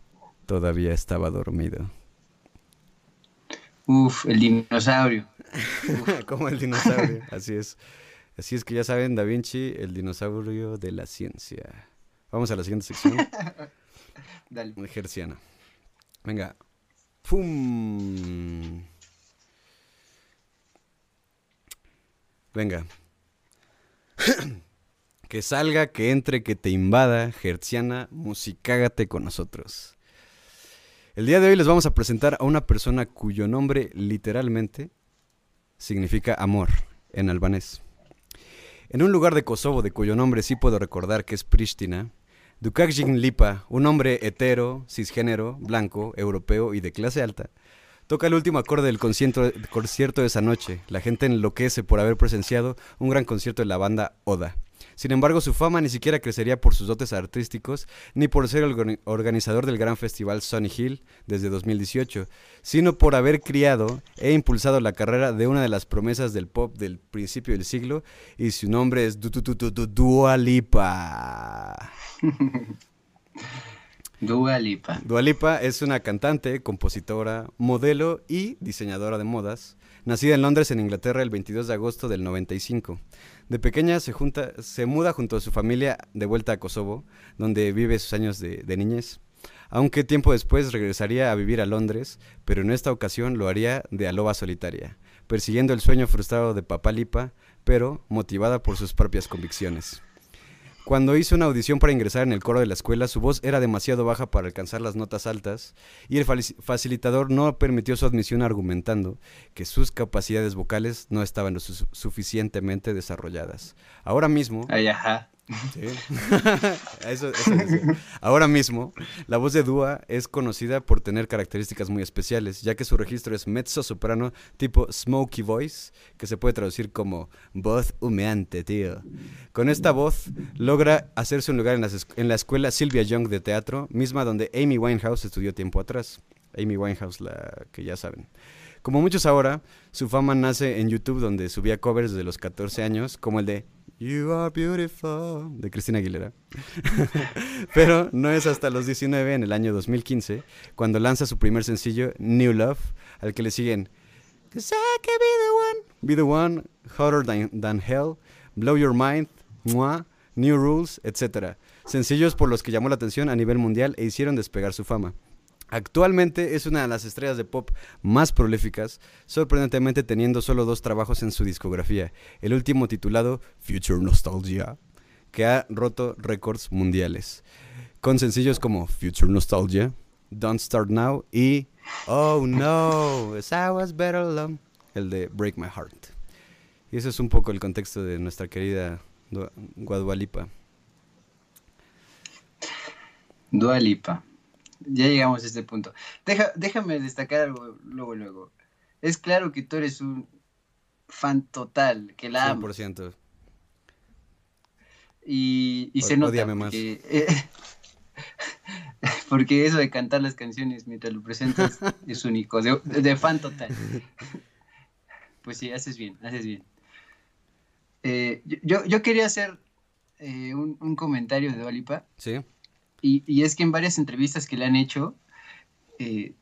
todavía estaba dormido. Uf, el dinosaurio. Como el dinosaurio, así es. Así es que ya saben, Da Vinci, el dinosaurio de la ciencia. Vamos a la siguiente sección. Dale. Gerciana. Venga. ¡Pum! Venga. que salga, que entre, que te invada. Gerciana, musicágate con nosotros. El día de hoy les vamos a presentar a una persona cuyo nombre literalmente significa amor en albanés. En un lugar de Kosovo de cuyo nombre sí puedo recordar que es Pristina, Dukakjin Lipa, un hombre hetero, cisgénero, blanco, europeo y de clase alta, toca el último acorde del concierto, de esa noche. La gente enloquece por haber presenciado un gran concierto de la banda Oda. Sin embargo, su fama ni siquiera crecería por sus dotes artísticos, ni por ser el organizador del gran festival Sunny Hill desde 2018, sino por haber criado e impulsado la carrera de una de las promesas del pop del principio del siglo, y su nombre es Dua Lipa. Dua Lipa. Dua Lipa es una cantante, compositora, modelo y diseñadora de modas, nacida en Londres, en Inglaterra, el 22 de agosto del 95. De pequeña se, junta, se muda junto a su familia de vuelta a Kosovo, donde vive sus años de, niñez. Aunque tiempo después regresaría a vivir a Londres, pero en esta ocasión lo haría de aloba solitaria, persiguiendo el sueño frustrado de Papá Lipa, pero motivada por sus propias convicciones. Cuando hizo una audición para ingresar en el coro de la escuela, su voz era demasiado baja para alcanzar las notas altas y el facilitador no permitió su admisión argumentando que sus capacidades vocales no estaban lo suficientemente desarrolladas. Ahora mismo. Ahora mismo, la voz de Dua es conocida por tener características muy especiales, ya que su registro es mezzo soprano tipo smoky voice, que se puede traducir como voz humeante, tío. Con esta voz logra hacerse un lugar en, en la escuela Sylvia Young de teatro, misma donde Amy Winehouse estudió tiempo atrás. Amy Winehouse, la que ya saben. Como muchos ahora, su fama nace en YouTube donde subía covers desde los 14 años, como el de You are beautiful de Cristina Aguilera. Pero no es hasta los 19, en el año 2015, cuando lanza su primer sencillo, New Love, al que le siguen Cause I can be the one, be the one, hotter than, hell, blow your mind, New Rules, etc. Sencillos por los que llamó la atención a nivel mundial e hicieron despegar su fama. Actualmente es una de las estrellas de pop más prolíficas, sorprendentemente teniendo solo dos trabajos en su discografía, el último titulado Future Nostalgia, que ha roto récords mundiales, con sencillos como Future Nostalgia, Don't Start Now y Oh No, I was better alone, el de Break My Heart. Y ese es un poco el contexto de nuestra querida Guadualipa. Dualipa ya llegamos a este punto. Deja, déjame destacar algo luego, luego. Es claro que tú eres un fan total, que la 100%. Y, y se nota porque, eh, porque eso de cantar las canciones mientras lo presentas es único, de, fan total. Pues sí, haces bien, haces bien. Eh, yo, yo, quería hacer eh, un, un, comentario de Dualipa. Sí Y, es que en varias entrevistas que le han hecho, eh,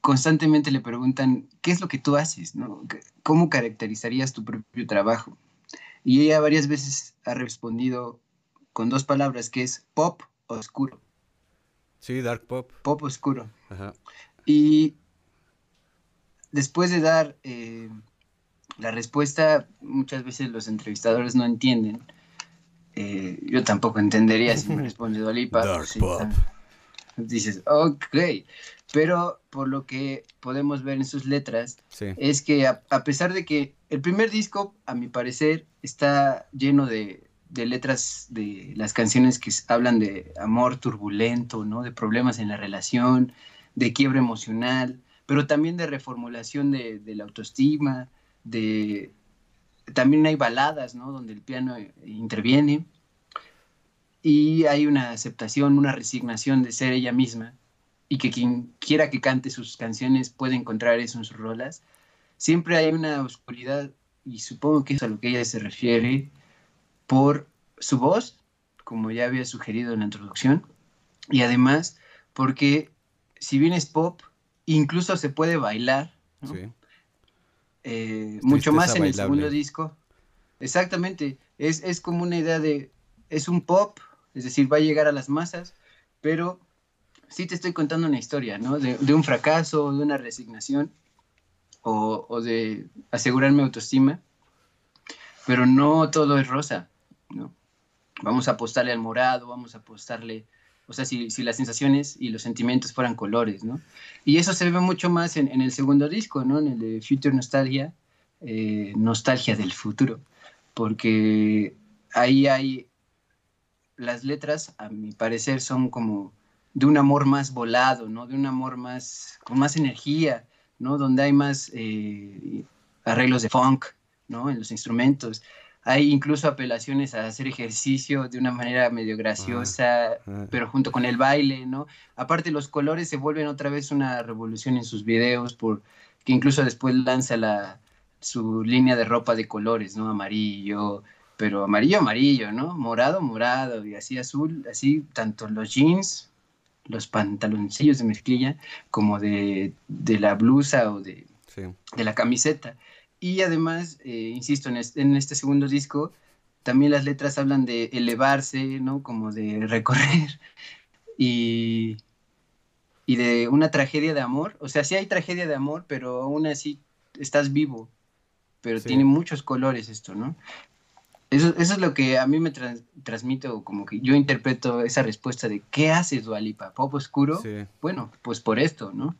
constantemente le preguntan, ¿qué es lo que tú haces? No? ¿Cómo caracterizarías tu propio trabajo? Y ella varias veces ha respondido con dos palabras, que es pop oscuro. Sí, dark pop. Pop oscuro. Ajá. Y después de dar eh, la respuesta, muchas veces los entrevistadores no entienden. Eh, yo tampoco entendería si me responde Dolipa. Dark pop. Dices, ok. Pero por lo que podemos ver en sus letras, es que a, pesar de que el primer disco, a mi parecer, está lleno de, letras de las canciones que hablan de amor turbulento, ¿no? De problemas en la relación, de quiebra emocional, pero también de reformulación de, la autoestima, de... También hay baladas, ¿no? Donde el piano interviene. Y hay una aceptación, una resignación de ser ella misma. Y que quien quiera que cante sus canciones puede encontrar eso en sus rolas. Siempre hay una oscuridad y supongo que es a lo que ella se refiere por su voz, como ya había sugerido en la introducción, y además porque si bien es pop, incluso se puede bailar, eh, mucho más en el segundo disco. Exactamente, es, es como una idea de, es un pop, es decir, va a llegar a las masas, pero sí te estoy contando una historia, ¿no? De, un fracaso, de una resignación o, de asegurarme autoestima, pero no todo es rosa, ¿no? Vamos a apostarle al morado, vamos a apostarle, o sea, si, las sensaciones y los sentimientos fueran colores, ¿no? Y eso se ve mucho más en, el segundo disco, ¿no? En el de Future Nostalgia, eh, Nostalgia del Futuro, porque ahí hay, las letras, a mi parecer, son como de un amor más volado, ¿no? De un amor más, con más energía, ¿no? Donde hay más eh, arreglos de funk, ¿no? En los instrumentos. Hay incluso apelaciones a hacer ejercicio de una manera medio graciosa, ah. pero junto con el baile, ¿no? Aparte los colores se vuelven otra vez una revolución en sus videos, por, que incluso después lanza la, su línea de ropa de colores, ¿no? Amarillo, pero amarillo, amarillo, ¿no? Morado, morado, y así azul, así, tanto los jeans los pantaloncillos de mezclilla como de, la blusa o de, de, la camiseta. Y además, eh, insisto, en este, segundo disco, también las letras hablan de elevarse, ¿no? Como de recorrer y, y de una tragedia de amor. O sea, sí hay tragedia de amor, pero aún así estás vivo. Pero tiene muchos colores esto, ¿no? Eso, es lo que a mí me transmite, o como que yo interpreto esa respuesta de ¿qué haces, Dualipa? ¿Pop oscuro? Bueno, pues por esto, ¿no?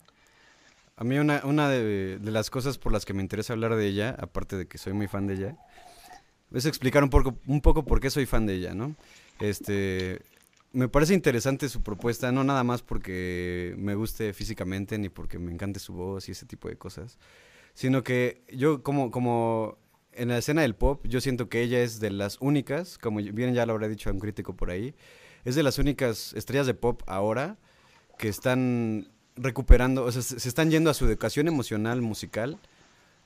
A mí una, de, las cosas por las que me interesa hablar de ella, aparte de que soy muy fan de ella, es explicar un poco, un poco por qué soy fan de ella, ¿no? Este, me parece interesante su propuesta, no nada más porque me guste físicamente ni porque me encante su voz y ese tipo de cosas, sino que yo como, como en la escena del pop, yo siento que ella es de las únicas, como bien ya lo habrá dicho un crítico por ahí, es de las únicas estrellas de pop ahora que están recuperando, o sea, se están yendo a su educación emocional musical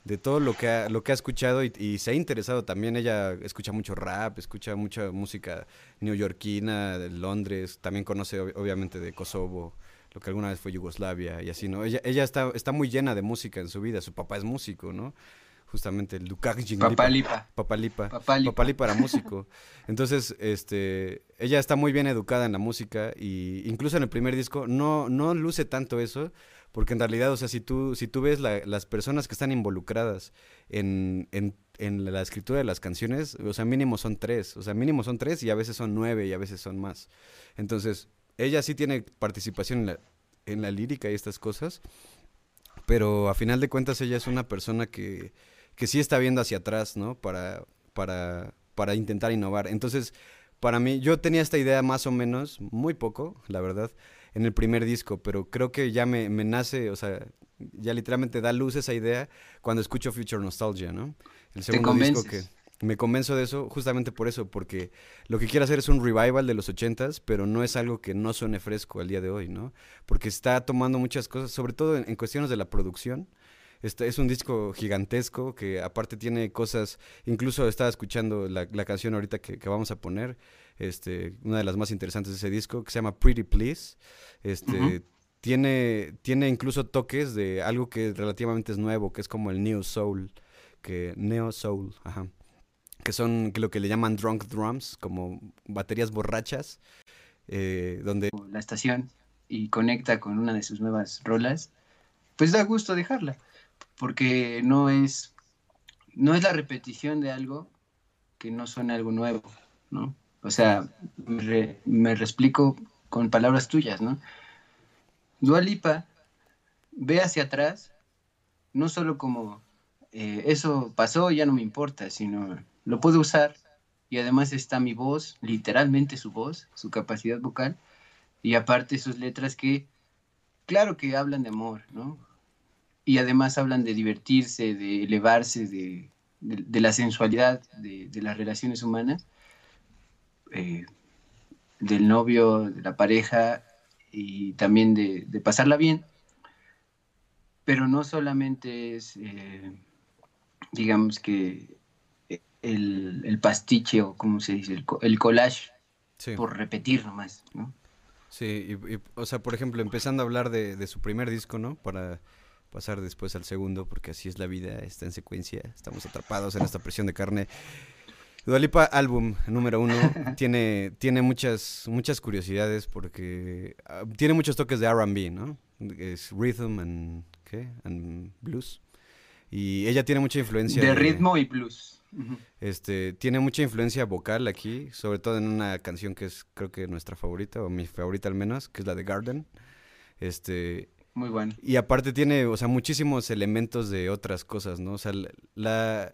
de todo lo que ha, lo que ha escuchado y, se ha interesado también. Ella escucha mucho rap, escucha mucha música neoyorquina, de Londres, también conoce obviamente de Kosovo, lo que alguna vez fue Yugoslavia y así, ¿no? Ella, ella está, está muy llena de música en su vida, su papá es músico, ¿no? Justamente el Papalipa. Papalipa. Papalipa. Papalipa era músico. Entonces, este, ella está muy bien educada en la música y incluso en el primer disco no, no luce tanto eso, porque en realidad, o sea, si tú, si tú ves las personas que están involucradas en, en, en, la escritura de las canciones, o sea, mínimo son tres, o sea, mínimo son tres y a veces son nueve y a veces son más. Entonces, ella sí tiene participación en la, en la lírica y estas cosas, pero a final de cuentas ella es una persona que que sí está viendo hacia atrás, ¿no? Para, para, para intentar innovar. Entonces, para mí, yo tenía esta idea más o menos, muy poco, la verdad, en el primer disco, pero creo que ya me, me nace, o sea, ya literalmente da luz esa idea cuando escucho Future Nostalgia, ¿no? El segundo disco que me convenzo de eso justamente por eso, porque lo que quiero hacer es un revival de los ochentas, pero no es algo que no suene fresco al día de hoy, ¿no? Porque está tomando muchas cosas, sobre todo en, en cuestiones de la producción, Este, es un disco gigantesco que aparte tiene cosas, incluso estaba escuchando la, canción ahorita que, vamos a poner, este, una de las más interesantes de ese disco, que se llama Pretty Please. Este, tiene, tiene incluso toques de algo que relativamente es nuevo, que es como el Neo Soul, que Neo Soul, ajá, que son lo que le llaman drunk drums, como baterías borrachas, eh, donde... La estación y conecta con una de sus nuevas rolas, pues da gusto dejarla, porque no es, no es la repetición de algo que no suena algo nuevo, ¿no? O sea, me, me explico con palabras tuyas, ¿no? Dualipa ve hacia atrás, no solo como eh, eso pasó, ya no me importa, sino lo puedo usar y además está mi voz, literalmente su voz, su capacidad vocal, y aparte sus letras que, claro que hablan de amor, ¿no? Y además hablan de divertirse, de elevarse, de, la sensualidad de, las relaciones humanas, eh, del novio, de la pareja y también de, pasarla bien. Pero no solamente es, eh, digamos que el, pastiche o como se dice, el, collage por repetir nomás, ¿no? Sí, y, o sea, por ejemplo, empezando a hablar de, su primer disco, ¿no? Para pasar después al segundo, porque así es la vida, está en secuencia, estamos atrapados en esta presión de carne. Dualipa álbum número uno tiene, tiene muchas, muchas curiosidades porque ah, tiene muchos toques de R&B, ¿no? Es rhythm and, ¿qué? and blues. Y ella tiene mucha influencia. De, ritmo y blues. Este, tiene mucha influencia vocal aquí, sobre todo en una canción que es creo que nuestra favorita, o mi favorita al menos, que es la de Garden. Este, Muy bueno. Y aparte tiene, o sea, muchísimos elementos de otras cosas, ¿no? O sea, la,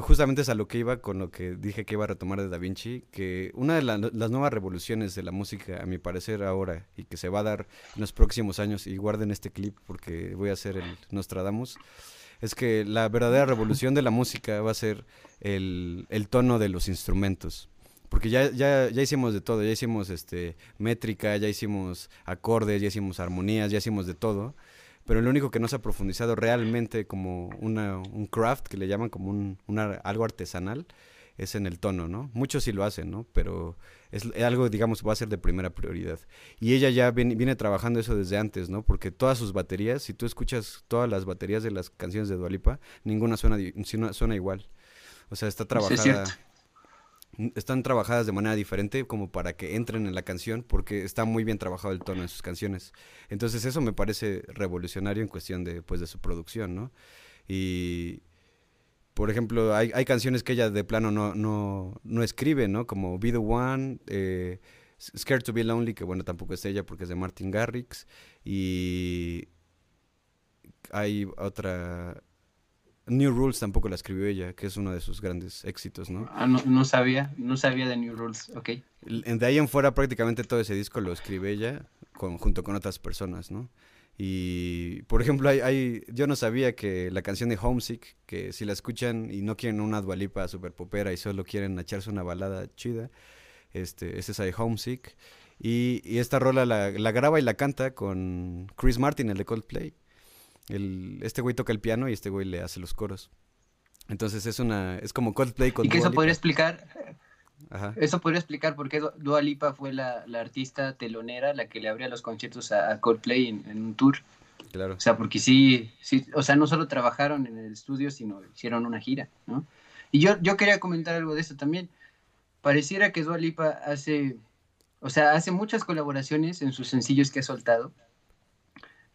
justamente es a lo que iba con lo que dije que iba a retomar de Da Vinci, que una de las nuevas revoluciones de la música, a mi parecer ahora, y que se va a dar en los próximos años, y guarden este clip porque voy a hacer el Nostradamus, es que la verdadera revolución de la música va a ser el, tono de los instrumentos. Porque ya, ya, ya hicimos de todo, ya hicimos este, métrica, ya hicimos acordes, ya hicimos armonías, ya hicimos de todo. Pero lo único que no se ha profundizado realmente como una, un craft, que le llaman como un, algo artesanal, es en el tono, ¿no? Muchos sí lo hacen, ¿no? Pero es algo, digamos, va a ser de primera prioridad. Y ella ya viene, trabajando eso desde antes, ¿no? Porque todas sus baterías, si tú escuchas todas las baterías de las canciones de Dualipa, ninguna suena, suena igual. O sea, está trabajada... están trabajadas de manera diferente como para que entren en la canción porque está muy bien trabajado el tono en sus canciones. Entonces eso me parece revolucionario en cuestión de, pues, de su producción, ¿no? Y, por ejemplo, hay, hay canciones que ella de plano no, no, no escribe, ¿no? Como Be the One, eh, Scared to Be Lonely, que bueno, tampoco es ella porque es de Martin Garrix. Y hay otra... New Rules tampoco la escribió ella, que es uno de sus grandes éxitos, ¿no? Ah, no, no sabía, no sabía de New Rules, ok. De ahí en fuera prácticamente todo ese disco lo escribe ella con, junto con otras personas, ¿no? Y, por ejemplo, hay, yo no sabía que la canción de Homesick, que si la escuchan y no quieren una dualipa super popera y solo quieren echarse una balada chida, este, es esa de Homesick. Y, esta rola la, graba y la canta con Chris Martin, el de Coldplay. El, este güey toca el piano y este güey le hace los coros. Entonces es una es como Coldplay con ¿Y que eso podría explicar eso podría explicar por qué Dua Lipa fue la, artista telonera, la que le abría los conciertos a, Coldplay en, un tour. Claro. O sea, porque sí, sí, o sea, no solo trabajaron en el estudio, sino hicieron una gira, ¿no? Y yo, yo quería comentar algo de eso también. Pareciera que Dua Lipa hace, o sea, hace muchas colaboraciones en sus sencillos que ha soltado,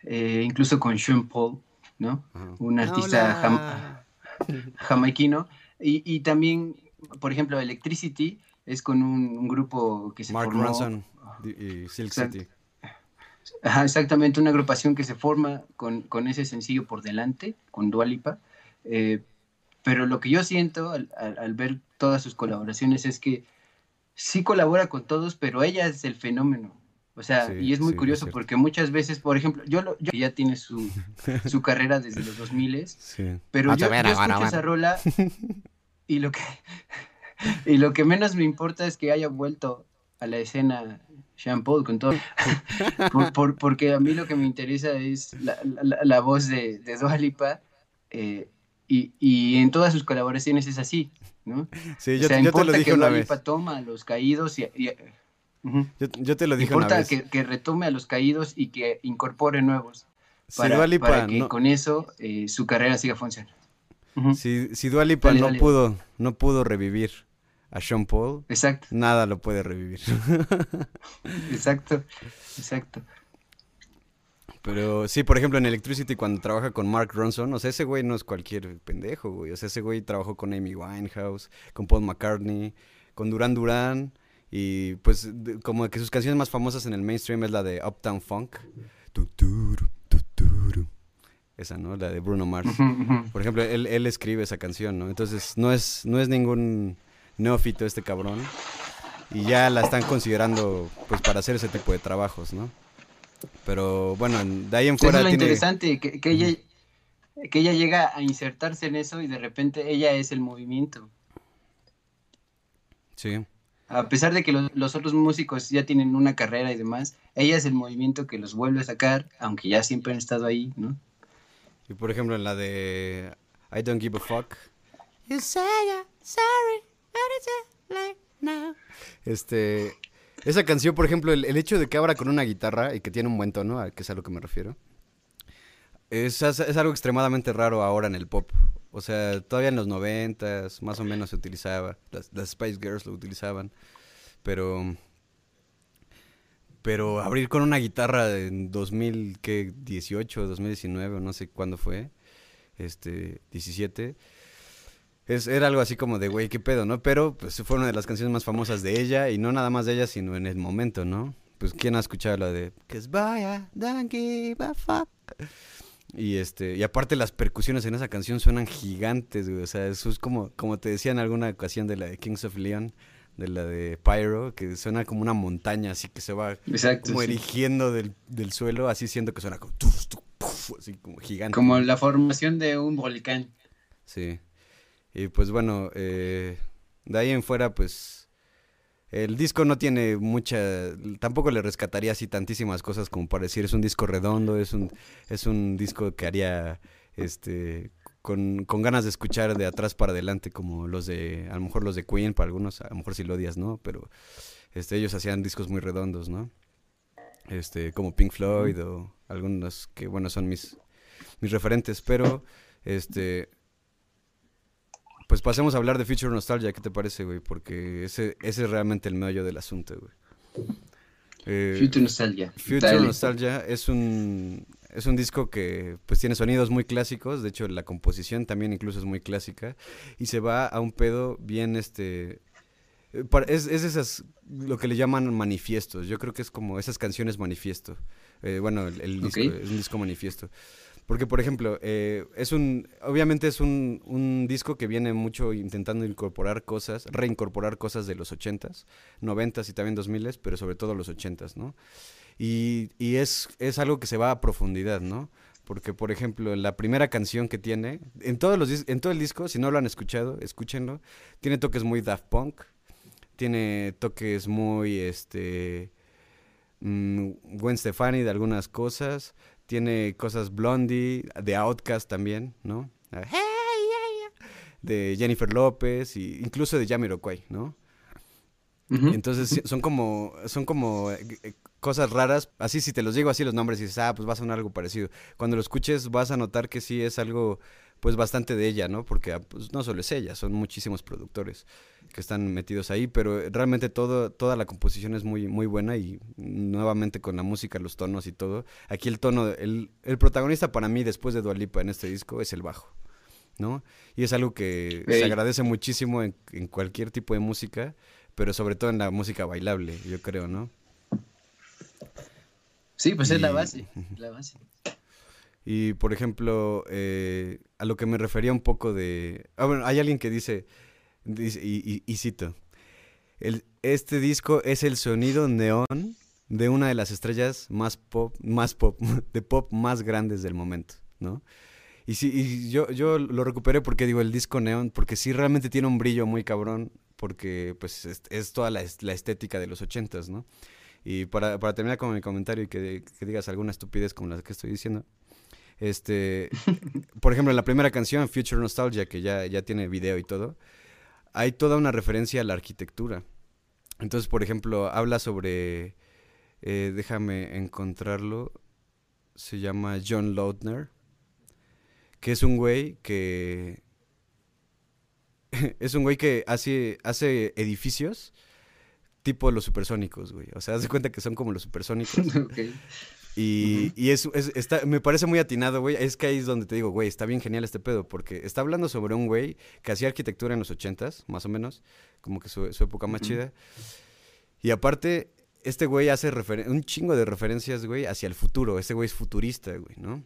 eh, incluso con Sean Paul, ¿no? Un artista jamaiquino. Y, y también por ejemplo, Electricity es con un, grupo que se Mark formó... Ronson y Silk City. exactamente, una agrupación que se forma con, ese sencillo por delante, con Dualipa. Eh, pero lo que yo siento al, ver todas sus colaboraciones es que sí colabora con todos, pero ella es el fenómeno. O sea, y es muy curioso porque muchas veces, por ejemplo, yo, lo, yo ya tiene su, su carrera desde los 2000, sí. pero yo, yo escucho esa rola y lo que, y lo que menos me importa es que haya vuelto a la escena Jean Paul con todo. porque a mí lo que me interesa es la, voz de, de Dua Lipa, eh, y, en todas sus colaboraciones es así, ¿no? Sí, yo, te lo dije que una vez. Lipa toma a los caídos y... yo, te lo dije una vez. Que, que retome a los caídos y que incorpore nuevos. Para, que con eso eh, su carrera siga funcionando. Si, si Dua Lipa no, Pudo, no pudo revivir a Sean Paul, exacto. nada lo puede revivir. exacto, exacto. Pero sí, por ejemplo, en Electricity cuando trabaja con Mark Ronson, o sea, ese güey no es cualquier pendejo, güey. O sea, ese güey trabajó con Amy Winehouse, con Paul McCartney, con Duran Duran. Y pues como que sus canciones más famosas en el mainstream es la de Uptown Funk. Esa, ¿no? La de Bruno Mars. Por ejemplo, él, él, escribe esa canción, ¿no? Entonces, no es, no es ningún neófito este cabrón. Y ya la están considerando, pues, para hacer ese tipo de trabajos, ¿no? Pero, bueno, de ahí en fuera Eso es lo interesante, que, que, ella, que ella llega a insertarse en eso y de repente ella es el movimiento. Sí. A pesar de que los otros músicos ya tienen una carrera y demás, ella es el movimiento que los vuelve a sacar, aunque ya siempre han estado ahí, ¿no? Y por ejemplo en la de I Don't Give a Fuck. You say you're sorry, but it's now. Este, esa canción, por ejemplo, el, hecho de que abra con una guitarra y que tiene un buen tono, que es a lo que me refiero, es, es, algo extremadamente raro ahora en el pop. O sea, todavía en los noventas, más o menos se utilizaba. Las, las Spice Girls lo utilizaban. Pero pero abrir con una guitarra en 2018, 2019, no sé cuándo fue, este, 17, es, era algo así como de, güey, qué pedo, ¿no? Pero pues fue una de las canciones más famosas de ella, y no nada más de ella, sino en el momento, ¿no? Pues, ¿quién ha escuchado la de, Cause vaya, don't give a fuck? Y este, y aparte las percusiones en esa canción suenan gigantes, güey. O sea, eso es como, como te decía en alguna ocasión de la de Kings of Leon de la de Pyro, que suena como una montaña, así que se va como erigiendo del, suelo, así siendo que suena como, así como gigante. Como la formación de un volcán. Sí. Y pues bueno, eh, de ahí en fuera, pues el disco no tiene mucha, tampoco le rescataría así tantísimas cosas como para decir, es un disco redondo, es un, es un disco que haría, este, con, con, ganas de escuchar de atrás para adelante, como los de, a lo mejor los de Queen, para algunos, a lo mejor si lo odias, ¿no? Pero este, ellos hacían discos muy redondos, ¿no? Este, como Pink Floyd o algunos que, bueno, son mis, mis referentes, pero, este, pues pasemos a hablar de Future Nostalgia, ¿qué te parece, güey? Porque ese, ese es realmente el meollo del asunto, güey. Eh, Future Nostalgia. Future Nostalgia es un, es un disco que pues tiene sonidos muy clásicos, de hecho la composición también incluso es muy clásica y se va a un pedo bien este es, es esas lo que le llaman manifiestos. Yo creo que es como esas canciones manifiesto. Eh, bueno, el, disco es un disco manifiesto. Porque, por ejemplo, eh, es un, obviamente es un, un, disco que viene mucho intentando incorporar cosas, reincorporar cosas de los 80s, 90s y también 2000s, pero sobre todo los 80s, ¿no? Y, y es, es algo que se va a profundidad, ¿no? Porque, por ejemplo, la primera canción que tiene, en, todos los, en todo el disco, si no lo han escuchado, escúchenlo, tiene toques muy Daft Punk, tiene toques muy, este, mm, Gwen Stefani de algunas cosas, tiene cosas Blondie, de Outcast también, ¿no? De Jennifer López, e incluso de Jamiroquai, ¿no? Entonces son como, son como eh, cosas raras. Así si te los digo así los nombres y dices, ah, pues va a sonar algo parecido. Cuando lo escuches vas a notar que sí es algo pues bastante de ella, ¿no? Porque ah, pues, no solo es ella, son muchísimos productores que están metidos ahí, pero realmente todo, toda la composición es muy, muy buena y nuevamente con la música, los tonos y todo. Aquí el tono, el, el protagonista para mí después de Dualipa en este disco es el bajo. ¿no? Y es algo que se agradece muchísimo en, en, cualquier tipo de música, pero sobre todo en la música bailable, yo creo, ¿no? Sí, pues es la base, la base. Y por ejemplo, eh, a lo que me refería un poco de... Ah, bueno, hay alguien que dice, dice y, y, cito, el, este disco es el sonido neón de una de las estrellas más pop, más pop, de pop más grandes del momento, ¿no? Y sí, y yo, yo lo recuperé porque digo el disco neón, porque sí realmente tiene un brillo muy cabrón porque pues es, toda la, estética de los ochentas, ¿no? Y para, terminar con mi comentario y que, digas alguna estupidez como la que estoy diciendo, este, por ejemplo, la primera canción, Future Nostalgia, que ya, ya tiene video y todo, hay toda una referencia a la arquitectura. Entonces, por ejemplo, habla sobre, eh, déjame encontrarlo, se llama John Lautner, que es un güey que es un güey que hace, hace edificios tipo los supersónicos, güey. O sea, haz de cuenta que son como los supersónicos. Y, y es, está, me parece muy atinado, güey. Es que ahí es donde te digo, güey, está bien genial este pedo, porque está hablando sobre un güey que hacía arquitectura en los ochentas, más o menos, como que su, época más chida. Y aparte, este güey hace un chingo de referencias, güey, hacia el futuro. Este güey es futurista, güey, ¿no?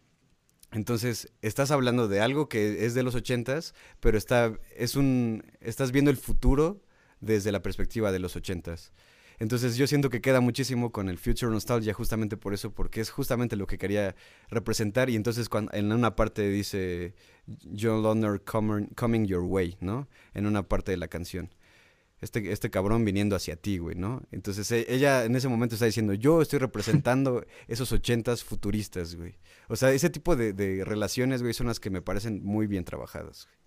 Entonces, estás hablando de algo que es de los ochentas, pero está, es un, estás viendo el futuro desde la perspectiva de los ochentas. Entonces yo siento que queda muchísimo con el Future Nostalgia justamente por eso, porque es justamente lo que quería representar y entonces cuando, en una parte dice John Loner coming your way, ¿no? En una parte de la canción este, este cabrón viniendo hacia ti, güey, ¿no? Entonces e, ella en ese momento está diciendo, yo estoy representando esos ochentas futuristas, güey. O sea, ese tipo de, relaciones, güey, son las que me parecen muy bien trabajadas. Güey.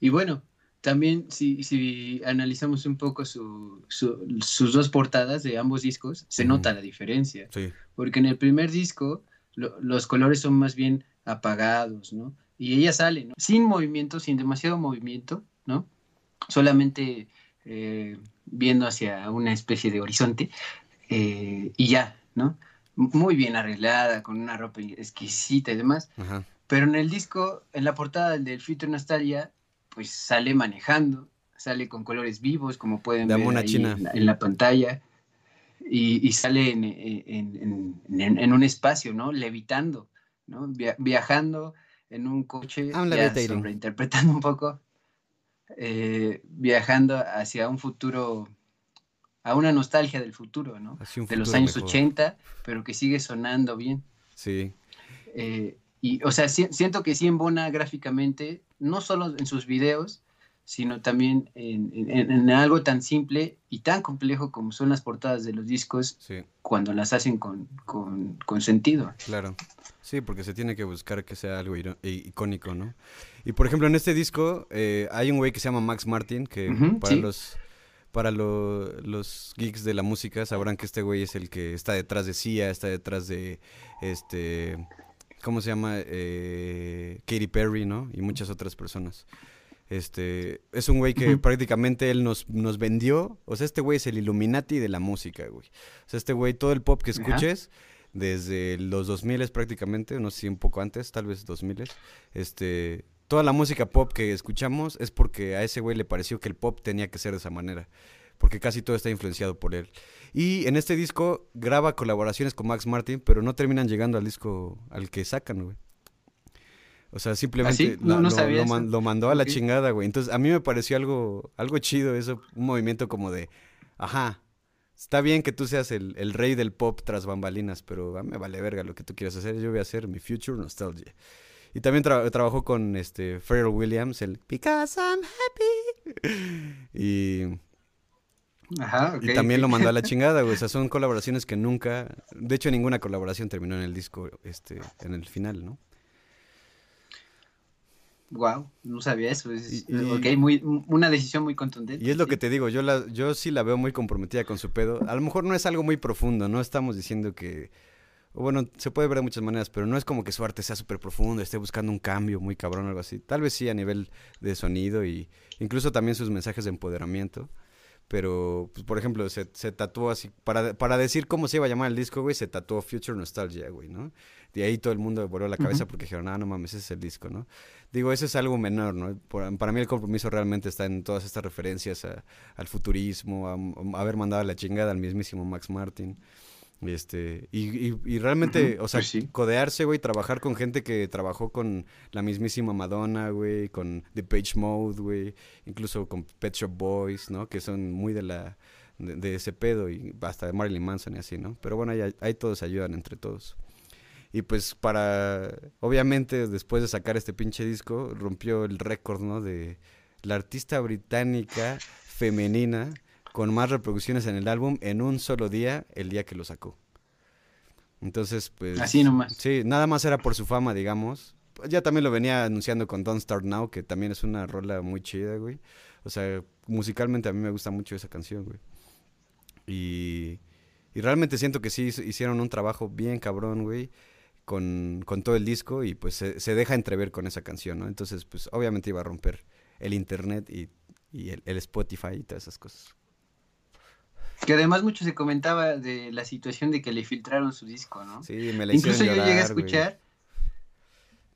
Y bueno, también si, si analizamos un poco su, sus dos portadas de ambos discos, se nota la diferencia. Sí. Porque en el primer disco los colores son más bien apagados, ¿no? y ella sale, ¿no? Sin movimiento, sin demasiado movimiento, ¿no? Solamente eh, viendo hacia una especie de horizonte eh, y ya, ¿no? Muy bien arreglada, con una ropa exquisita y demás. Pero en el disco, en la portada del Future Nostalgia, pues sale manejando, sale con colores vivos, como pueden ver En, la, pantalla, y, sale en, un espacio, ¿no? Levitando, ¿no? viajando en un coche, ya interpretando un poco, eh, viajando hacia un futuro, a una nostalgia del futuro, ¿no? de los años 80, pero que sigue sonando bien. Sí. Eh, y, o sea, siento que sí embona gráficamente, no solo en sus videos, sino también en, algo tan simple y tan complejo como son las portadas de los discos cuando las hacen con, con, sentido. Claro. Sí, porque se tiene que buscar que sea algo icónico, ¿no? Y por ejemplo, en este disco eh, hay un güey que se llama Max Martin, que para los para los geeks de la música sabrán que este güey es el que está detrás de Sia, está detrás de este ¿cómo se llama? Eh, Katy Perry, ¿no? Y muchas otras personas. Este, es un güey que prácticamente él nos, nos vendió. O sea, este güey es el Illuminati de la música, güey. O sea, este güey, todo el pop que escuches, desde los 2000 prácticamente, no sé si un poco antes, tal vez 2000 este, toda la música pop que escuchamos es porque a ese güey le pareció que el pop tenía que ser de esa manera, porque casi todo está influenciado por él. Y en este disco graba colaboraciones con Max Martin, pero no terminan llegando al disco al que sacan, güey. O sea, simplemente ¿Ah, lo, mandó a la chingada, güey. Entonces, a mí me pareció algo, algo chido eso, un movimiento como de, ajá, Está bien que tú seas el, rey del pop tras bambalinas, pero a mí me vale verga lo que tú quieras hacer. Yo voy a hacer mi Future Nostalgia. Y también trabajó con este Pharrell Williams, el Because I'm Happy. Y, Ajá, y también lo mandó a la chingada, güey. O sea, son colaboraciones que nunca. De hecho, ninguna colaboración terminó en el disco, este, en el final, ¿no? Wow, no sabía eso. Es, muy, una decisión muy contundente. Y es lo que te digo, yo, la, yo sí la veo muy comprometida con su pedo. A lo mejor no es algo muy profundo, no estamos diciendo que... Bueno, se puede ver de muchas maneras, pero no es como que su arte sea súper profundo, esté buscando un cambio muy cabrón o algo así. Tal vez sí a nivel de sonido y incluso también sus mensajes de empoderamiento. Pero, pues, por ejemplo, se, se tatuó así, para, para decir cómo se iba a llamar el disco, güey, se tatuó Future Nostalgia, güey, ¿no? De ahí todo el mundo voló la cabeza porque dijeron, ah, no mames, ese es el disco, ¿no? Digo, eso es algo menor, ¿no? para mí el compromiso realmente está en todas estas referencias al futurismo, a, haber mandado a la chingada al mismísimo Max Martin. Este, y, y, realmente, o sea, pues codearse, güey, trabajar con gente que trabajó con la mismísima Madonna, güey, con The Page Mode, güey, incluso con Pet Shop Boys, ¿no? Que son muy de la de, ese pedo y hasta de Marilyn Manson y así, ¿no? Pero bueno, ahí, ahí todos ayudan entre todos. Y pues para, obviamente después de sacar este pinche disco, rompió el récord, ¿no? De la artista británica femenina con más reproducciones en el álbum en un solo día, el día que lo sacó. Entonces, pues... Así nomás. Sí, nada más era por su fama, digamos. Ya también lo venía anunciando con Don't Start Now, que también es una rola muy chida, güey. O sea, musicalmente a mí me gusta mucho esa canción, güey. Y, y realmente siento que sí hicieron un trabajo bien cabrón, güey, con, con todo el disco y pues se, se, deja entrever con esa canción, ¿no? Entonces, pues obviamente iba a romper el internet y, y el, el Spotify y todas esas cosas. Que además mucho se comentaba de la situación de que le filtraron su disco, ¿no? Sí, me la Incluso llorar, yo llegué a escuchar,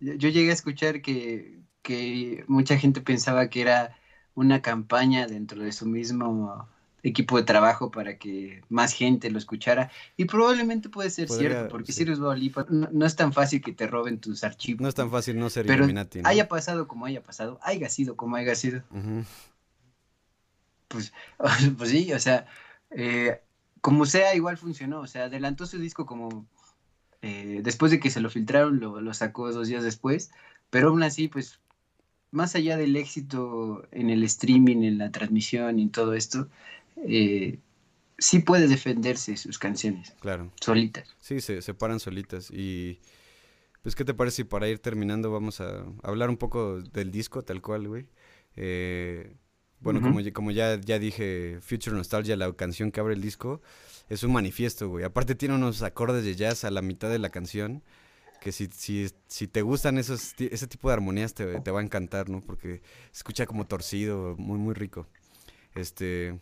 güey. yo llegué a escuchar que, que mucha gente pensaba que era una campaña dentro de su mismo equipo de trabajo para que más gente lo escuchara y probablemente puede ser Podría, cierto porque sí. si eres Dua Lipa, no, no, es tan fácil que te roben tus archivos No es tan fácil no ser pero Illuminati, ¿no? haya pasado como haya pasado haya sido como haya sido uh -huh. pues, pues sí o sea eh, como sea igual funcionó o sea adelantó su disco como eh, después de que se lo filtraron lo, lo sacó dos días después pero aún así pues más allá del éxito en el streaming, en la transmisión y todo esto, eh, sí puede defenderse sus canciones. Claro. Solitas. Sí, se, se paran solitas. Y pues, ¿qué te parece si para ir terminando vamos a hablar un poco del disco tal cual, güey? Eh, bueno, uh -huh. como, como ya, ya dije, Future Nostalgia, la canción que abre el disco, es un manifiesto, güey. Aparte tiene unos acordes de jazz a la mitad de la canción que si, si, si te gustan esos, ese tipo de armonías te, te, va a encantar, ¿no? Porque se escucha como torcido, muy, muy rico. Este...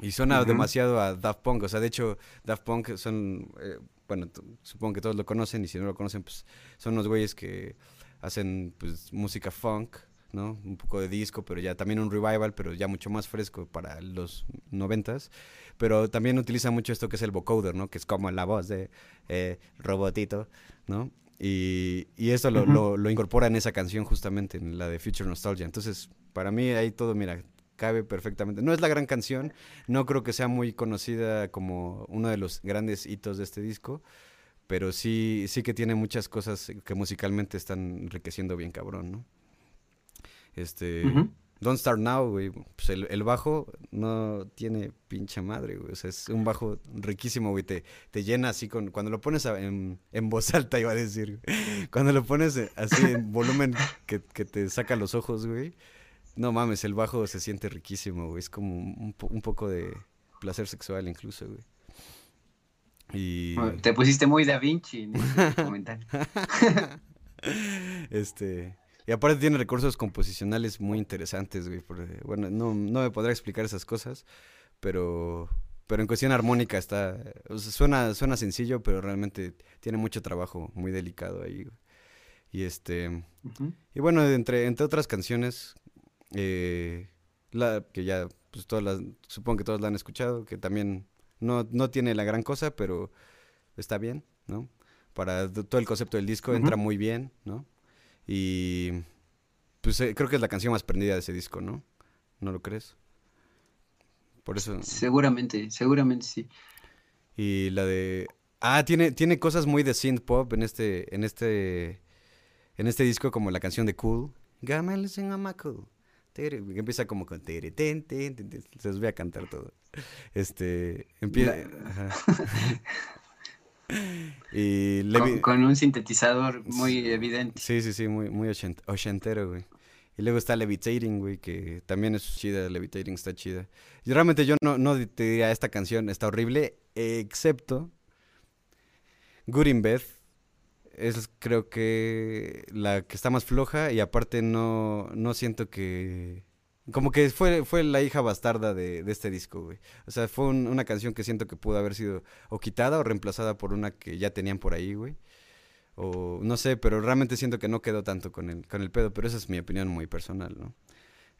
Y suena uh -huh. demasiado a Daft Punk, o sea, de hecho, Daft Punk son, eh, bueno, supongo que todos lo conocen y si no lo conocen, pues son unos güeyes que hacen pues música funk, ¿no? Un poco de disco, pero ya también un revival, pero ya mucho más fresco para los noventas. Pero también utiliza mucho esto que es el vocoder, ¿no? Que es como la voz de eh, robotito, ¿no? Y, y esto lo, uh -huh. lo, lo, incorpora en esa canción justamente, en la de Future Nostalgia. Entonces, para mí ahí todo, mira, cabe perfectamente. No es la gran canción, no creo que sea muy conocida como uno de los grandes hitos de este disco, pero sí, sí que tiene muchas cosas que musicalmente están enriqueciendo bien cabrón, ¿no? Este... Uh -huh. Don't Start Now, güey. Pues el, el, bajo no tiene pinche madre, güey. O sea, es un bajo riquísimo, güey. Te, te llena así con. Cuando lo pones a, en, en, voz alta, iba a decir. Güey. Cuando lo pones así en volumen que, que, te saca los ojos, güey. No mames, el bajo se siente riquísimo, güey. Es como un, un poco de placer sexual, incluso, güey. Y... Te pusiste muy Da Vinci en comentario. este. Y aparte tiene recursos composicionales muy interesantes, güey. Porque, bueno, no, no me podrá explicar esas cosas, pero, pero en cuestión armónica está... O sea, suena, suena sencillo, pero realmente tiene mucho trabajo muy delicado ahí, güey. Y este... Uh -huh. Y bueno, entre, entre otras canciones, eh, la que ya, pues todas las... Supongo que todos la han escuchado, que también no, no tiene la gran cosa, pero está bien, ¿no? Para todo el concepto del disco uh -huh. entra muy bien, ¿no? Y pues eh, creo que es la canción más prendida de ese disco, ¿no? ¿No lo crees? Por eso. Seguramente, seguramente sí. Y la de. Ah, tiene, tiene cosas muy de synth pop en este, en este. En este disco, como la canción de Cool. Cool. Que empieza como con. Se los voy a cantar todo. Este. Empieza. Y con, con, un sintetizador muy evidente. Sí, sí, sí, muy, muy ochent ochentero, güey. Y luego está Levitating, güey, que también es chida, Levitating está chida. Y realmente yo no, no te diría, esta canción está horrible, excepto Good in Bed. Es creo que la que está más floja y aparte no, no siento que... Como que fue, fue la hija bastarda de, de este disco, güey. O sea, fue un, una canción que siento que pudo haber sido o quitada o reemplazada por una que ya tenían por ahí, güey. O no sé, pero realmente siento que no quedó tanto con el, con el pedo, pero esa es mi opinión muy personal, ¿no?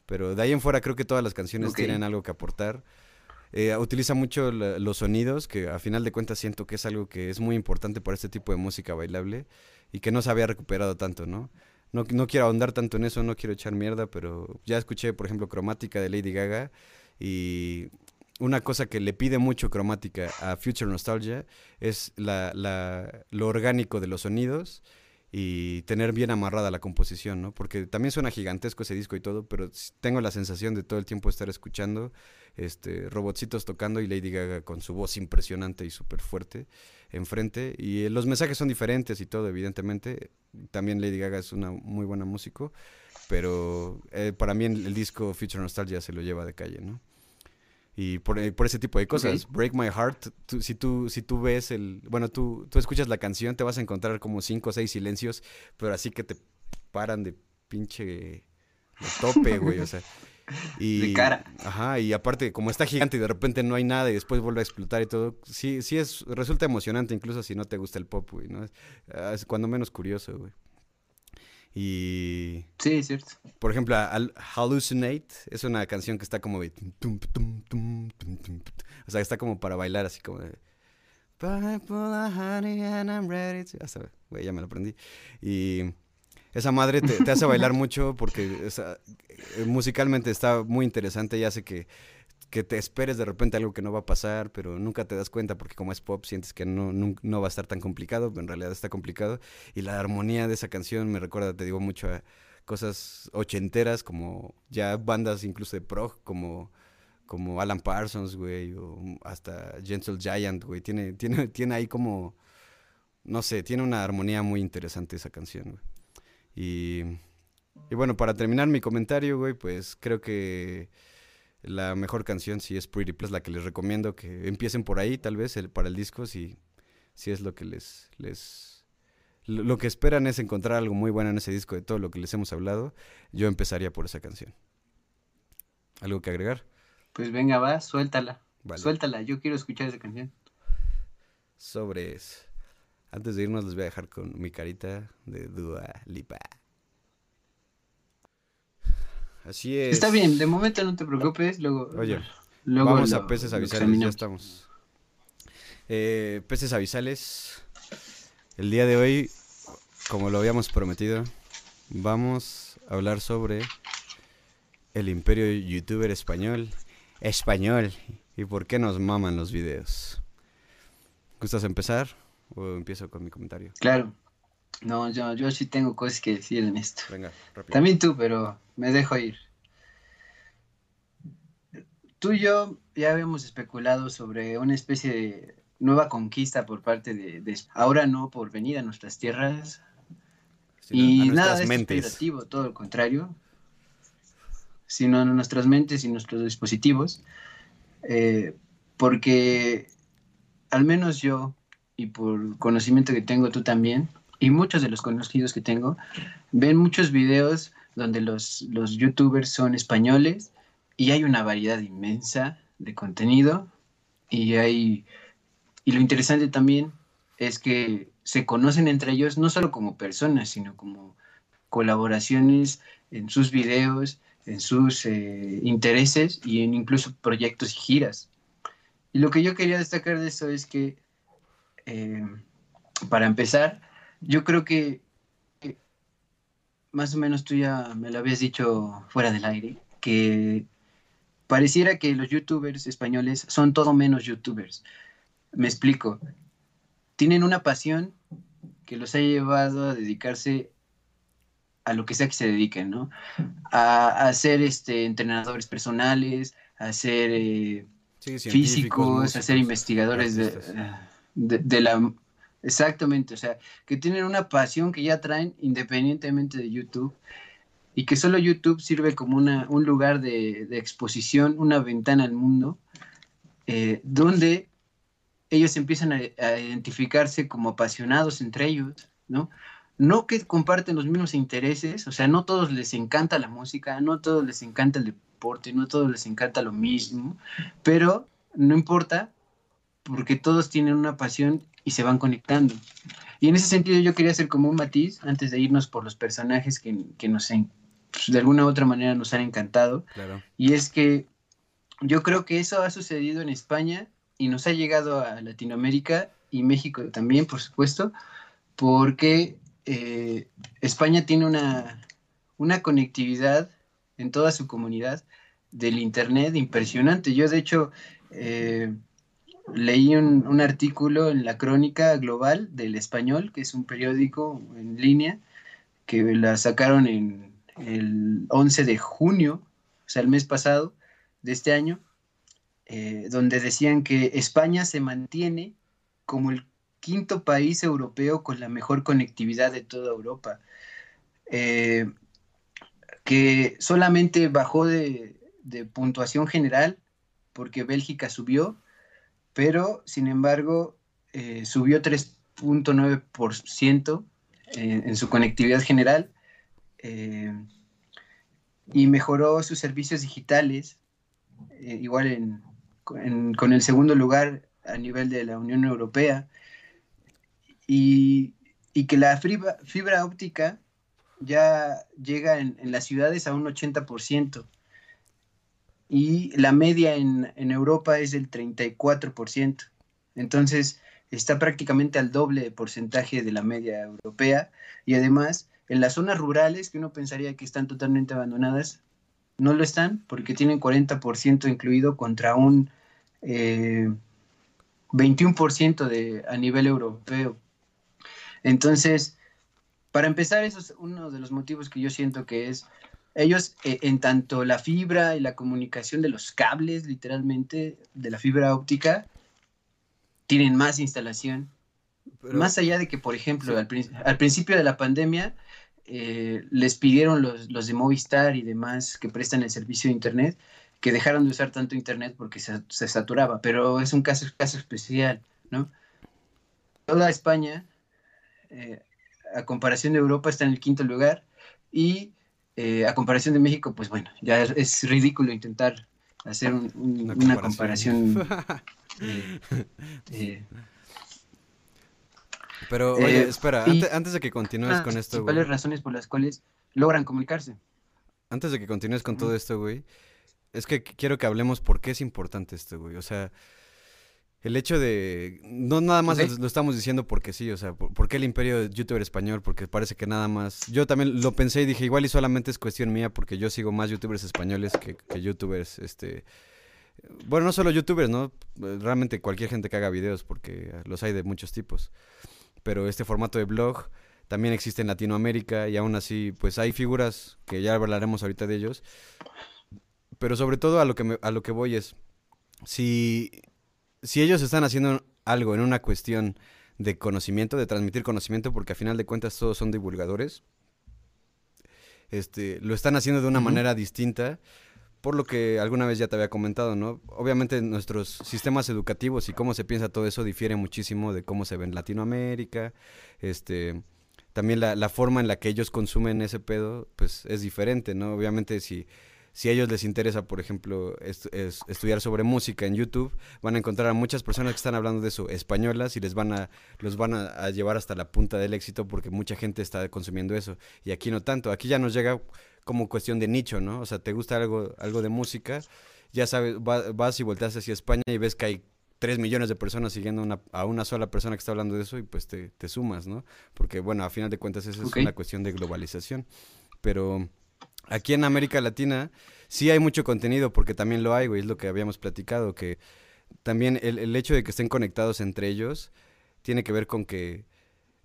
Pero de ahí en fuera creo que todas las canciones okay. tienen algo que aportar. Eh, utiliza mucho la, los sonidos, que a final de cuentas siento que es algo que es muy importante para este tipo de música bailable y que no se había recuperado tanto, ¿no? No, no quiero ahondar tanto en eso, no quiero echar mierda, pero ya escuché, por ejemplo, Cromática de Lady Gaga y una cosa que le pide mucho cromática a Future Nostalgia es la, la, lo orgánico de los sonidos y tener bien amarrada la composición, ¿no? Porque también suena gigantesco ese disco y todo, pero tengo la sensación de todo el tiempo estar escuchando este robotcitos tocando y Lady Gaga con su voz impresionante y súper fuerte enfrente. Y eh, los mensajes son diferentes y todo, evidentemente. También Lady Gaga es una muy buena músico, pero eh, para mí el, el disco Future Nostalgia se lo lleva de calle, ¿no? Y por, eh, por, ese tipo de cosas. Okay. Break My Heart, tú, si, tú, si tú ves el, bueno, tú, tú escuchas la canción, te vas a encontrar como cinco o seis silencios, pero así que te paran de pinche de tope, güey, o sea. Y, de cara. Ajá, y aparte, como está gigante y de repente no hay nada y después vuelve a explotar y todo, sí, sí es, resulta emocionante incluso si no te gusta el pop, güey, ¿no? Es, es cuando menos curioso, güey. Y. Sí, es cierto. Por ejemplo, Hallucinate es una canción que está como de. O sea, está como para bailar, así como de. Hasta, güey, ya me lo aprendí. Y esa madre te, te hace bailar mucho porque esa, musicalmente está muy interesante y hace que que te esperes de repente algo que no va a pasar, pero nunca te das cuenta porque como es pop sientes que no, no, va a estar tan complicado, pero en realidad está complicado. Y la armonía de esa canción me recuerda, te digo, mucho a cosas ochenteras, como ya bandas incluso de prog, como, como Alan Parsons, güey, o hasta Gentle Giant, güey. Tiene, tiene, tiene ahí como, no sé, tiene una armonía muy interesante esa canción, güey. Y, y bueno, para terminar mi comentario, güey, pues creo que la mejor canción sí es Pretty Please, la que les recomiendo que empiecen por ahí, tal vez, el, para el disco, si, si es lo que les, les... Lo que esperan es encontrar algo muy bueno en ese disco de todo lo que les hemos hablado. Yo empezaría por esa canción. ¿Algo que agregar? Pues venga, va, suéltala. Vale. Suéltala, yo quiero escuchar esa canción. Sobre eso. Antes de irnos les voy a dejar con mi carita de Dua Lipa. Así es. Está bien, de momento no te preocupes, luego... Oye, luego vamos lo, a peces avisales, ya estamos. Eh, peces avisales. El día de hoy, como lo habíamos prometido, vamos a hablar sobre el imperio youtuber español. Español. ¿Y por qué nos maman los videos? ¿Gustas empezar o empiezo con mi comentario? Claro. No, yo, yo sí tengo cosas que decir en esto. Venga, rápido. También tú, pero me dejo ir. Tú y yo ya habíamos especulado sobre una especie de nueva conquista por parte de, de ahora no por venir a nuestras tierras y a nada expectativo, todo lo contrario, sino en nuestras mentes y nuestros dispositivos, eh, porque al menos yo y por conocimiento que tengo tú también y muchos de los conocidos que tengo ven muchos videos donde los, los youtubers son españoles y hay una variedad inmensa de contenido y hay y lo interesante también es que se conocen entre ellos no solo como personas sino como colaboraciones en sus videos en sus eh, intereses y en incluso proyectos y giras. Y lo que yo quería destacar de eso es que eh, para empezar yo creo que más o menos tú ya me lo habías dicho fuera del aire, que pareciera que los youtubers españoles son todo menos youtubers. Me explico. Tienen una pasión que los ha llevado a dedicarse a lo que sea que se dediquen, ¿no? A, a ser este, entrenadores personales, a ser eh, Sí, físicos, a ser investigadores de, de la... Exactamente, o sea, que tienen una pasión que ya traen independientemente de YouTube y que solo YouTube sirve como una, un lugar de, exposición, una ventana al mundo, eh, donde ellos empiezan a, a identificarse como apasionados entre ellos, ¿no? No que comparten los mismos intereses, o sea, no todos les encanta la música, no todos les encanta el deporte, no todos les encanta lo mismo, pero no importa porque todos tienen una pasión y se van conectando. Y en ese sentido yo quería hacer como un matiz antes de irnos por los personajes que, que nos en- pues, de alguna u otra manera nos han encantado. Claro. Y es que yo creo que eso ha sucedido en España y nos ha llegado a Latinoamérica y México también, por supuesto, porque eh, España tiene una, una conectividad en toda su comunidad del Internet impresionante. Yo, de hecho, eh, leí un, artículo en la Crónica Global del Español, que es un periódico en línea, que la sacaron en el 11 de junio, o sea, el mes pasado de este año, eh, donde decían que España se mantiene como el quinto país europeo con la mejor conectividad de toda Europa, eh, que solamente bajó de, puntuación general porque Bélgica subió, pero sin embargo eh, subió 3.9% en, en su conectividad general eh, y mejoró sus servicios digitales, igual con el segundo lugar a nivel de la Unión Europea y, que la fibra, óptica ya llega en, las ciudades a un 80%. Y la media en, Europa es del 34%. Entonces, está prácticamente al doble de porcentaje de la media europea. Y además, en las zonas rurales, que uno pensaría que están totalmente abandonadas, no lo están porque tienen 40% incluido contra un 21% eh, de, a nivel europeo. Entonces, para empezar, eso es uno de los motivos que yo siento que es, ellos eh, en tanto la fibra y la comunicación de los cables, literalmente, de la fibra óptica, tienen más instalación. más allá de que, por ejemplo, al, principio de la pandemia, eh, les pidieron los, los, de Movistar y demás que prestan el servicio de Internet que dejaron de usar tanto Internet porque se, se saturaba, pero es un caso, caso especial, ¿no? Toda España eh, a comparación de Europa está en el quinto lugar y eh, a comparación de México, pues bueno, ya es, ridículo intentar hacer una, comparación. Eh, Pero, oye, espera, antes, de que continúes con esto, ¿Cuáles razones por las cuales logran comunicarse? Antes de que continúes con todo esto, güey, es que quiero que hablemos por qué es importante esto, güey. O sea, el hecho de. No nada más lo, estamos diciendo porque sí, o sea, por, qué el imperio de youtuber español? Porque parece que nada más. Yo también lo pensé y dije, igual y solamente es cuestión mía porque yo sigo más youtubers españoles que, youtubers, este. Bueno, no solo youtubers, ¿no? Realmente cualquier gente que haga videos porque los hay de muchos tipos. Pero este formato de blog también existe en Latinoamérica y aún así, pues hay figuras que ya hablaremos ahorita de ellos. Pero sobre todo a lo que, a lo que voy es, si si ellos están haciendo algo en una cuestión de conocimiento, de transmitir conocimiento, porque a final de cuentas todos son divulgadores, este, lo están haciendo de una manera distinta, por lo que alguna vez ya te había comentado, ¿no? Obviamente nuestros sistemas educativos y cómo se piensa todo eso difiere muchísimo de cómo se ve en Latinoamérica, este, también la, la forma en la que ellos consumen ese pedo, pues es diferente, ¿no? Obviamente si si a ellos les interesa, por ejemplo, estudiar sobre música en YouTube, van a encontrar a muchas personas que están hablando de eso, españolas, y les van a, los van a, llevar hasta la punta del éxito porque mucha gente está consumiendo eso. Y aquí no tanto, aquí ya nos llega como cuestión de nicho, ¿no? O sea, te gusta algo, algo de música, ya sabes, vas y volteas hacia España y ves que hay tres millones de personas siguiendo a una sola persona que está hablando de eso y pues te, sumas, ¿no? Porque bueno, a final de cuentas eso es una cuestión de globalización. Pero aquí en América Latina sí hay mucho contenido, porque también lo hay, güey, es lo que habíamos platicado, que también el, hecho de que estén conectados entre ellos tiene que ver con que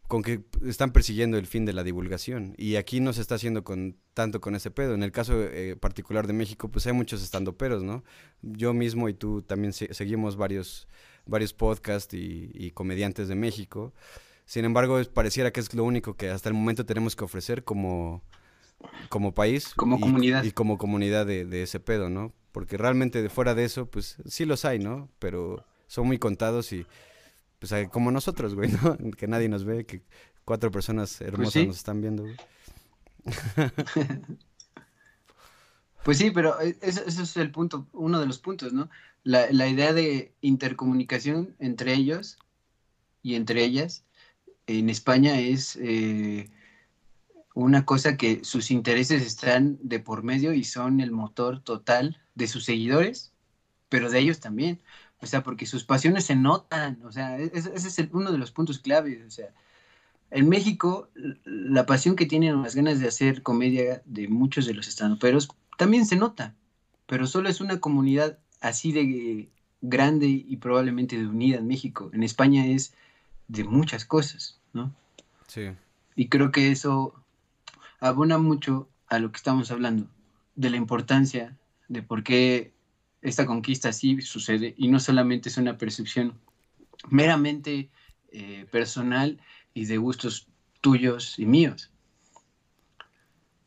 con que están persiguiendo el fin de la divulgación. Y aquí no se está haciendo con tanto con ese pedo. En el caso eh, particular de México, pues hay muchos estandoperos, ¿no? Yo mismo y tú también seguimos varios, varios podcasts y, y, comediantes de México. Sin embargo, pareciera que es lo único que hasta el momento tenemos que ofrecer como, como país. Como y, comunidad. Y como comunidad de, ese pedo, ¿no? Porque realmente de fuera de eso, pues sí los hay, ¿no? Pero son muy contados y, pues como nosotros, güey, ¿no? Que nadie nos ve, que cuatro personas pues hermosas nos están viendo, güey. Pues sí, pero e, ese, es el punto, uno de los puntos, ¿no? La, la, idea de intercomunicación entre ellos y entre ellas en España es eh, una cosa que sus intereses están de por medio y son el motor total de sus seguidores, pero de ellos también. O sea, porque sus pasiones se notan. O sea, e-, ese es uno de los puntos claves. O sea, en México, la pasión que tienen, las ganas de hacer comedia de muchos de los estandoperos, también se nota. Pero solo es una comunidad así de grande y probablemente de unida en México. En España es de muchas cosas, ¿no? Sí. Y creo que eso abona mucho a lo que estamos hablando, de la importancia de por qué esta conquista sí sucede y no solamente es una percepción meramente eh, personal y de gustos tuyos y míos.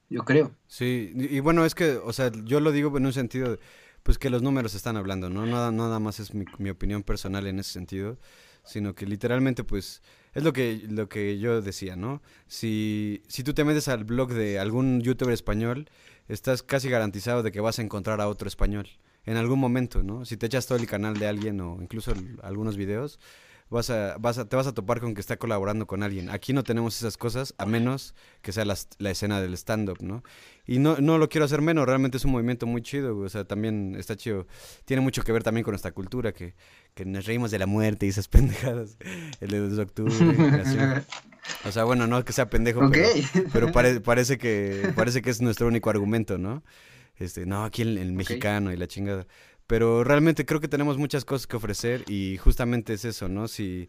Yo creo. Sí, y bueno, es que, o sea, yo lo digo en un sentido, pues que los números están hablando, ¿no? Nada, nada más es mi, mi opinión personal en ese sentido, sino que literalmente, pues, es lo que, lo que yo decía, ¿no? Si, si tú te metes al blog de algún youtuber español, estás casi garantizado de que vas a encontrar a otro español en algún momento, ¿no? Si te echas todo el canal de alguien o incluso algunos videos, vas a, vas a, te vas a topar con que está colaborando con alguien. Aquí no tenemos esas cosas, a menos que sea la, la escena del stand-up, ¿no? Y no, no lo quiero hacer menos, realmente es un movimiento muy chido, o sea, también está chido. Tiene mucho que ver también con nuestra cultura, que, que nos reímos de la muerte y esas pendejadas. El de 2 de octubre. O sea, bueno, no que sea pendejo, pero, parece, que, parece que es nuestro único argumento, ¿no? Este, no, aquí el, el mexicano y la chingada. Pero realmente creo que tenemos muchas cosas que ofrecer y justamente es eso, ¿no? Si,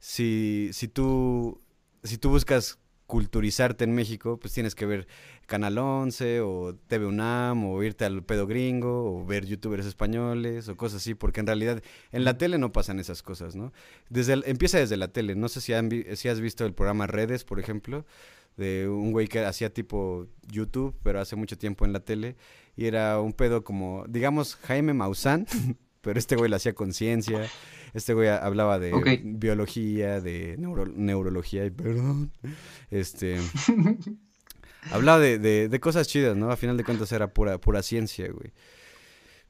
si, si, tú, si tú buscas culturizarte en México, pues tienes que ver Canal 11 o TV UNAM o irte al pedo gringo o ver youtubers españoles o cosas así, porque en realidad en la tele no pasan esas cosas, ¿no? Desde empieza desde la tele, no sé si, han, si has visto el programa Redes, por ejemplo, de un güey que hacía tipo YouTube, pero hace mucho tiempo en la tele, y era un pedo como, digamos, Jaime Maussan, pero este güey lo hacía conciencia, este güey hablaba de biología, de neurología, y perdón, este... hablaba de, de, cosas chidas, ¿no? A final de cuentas era pura, pura ciencia, güey.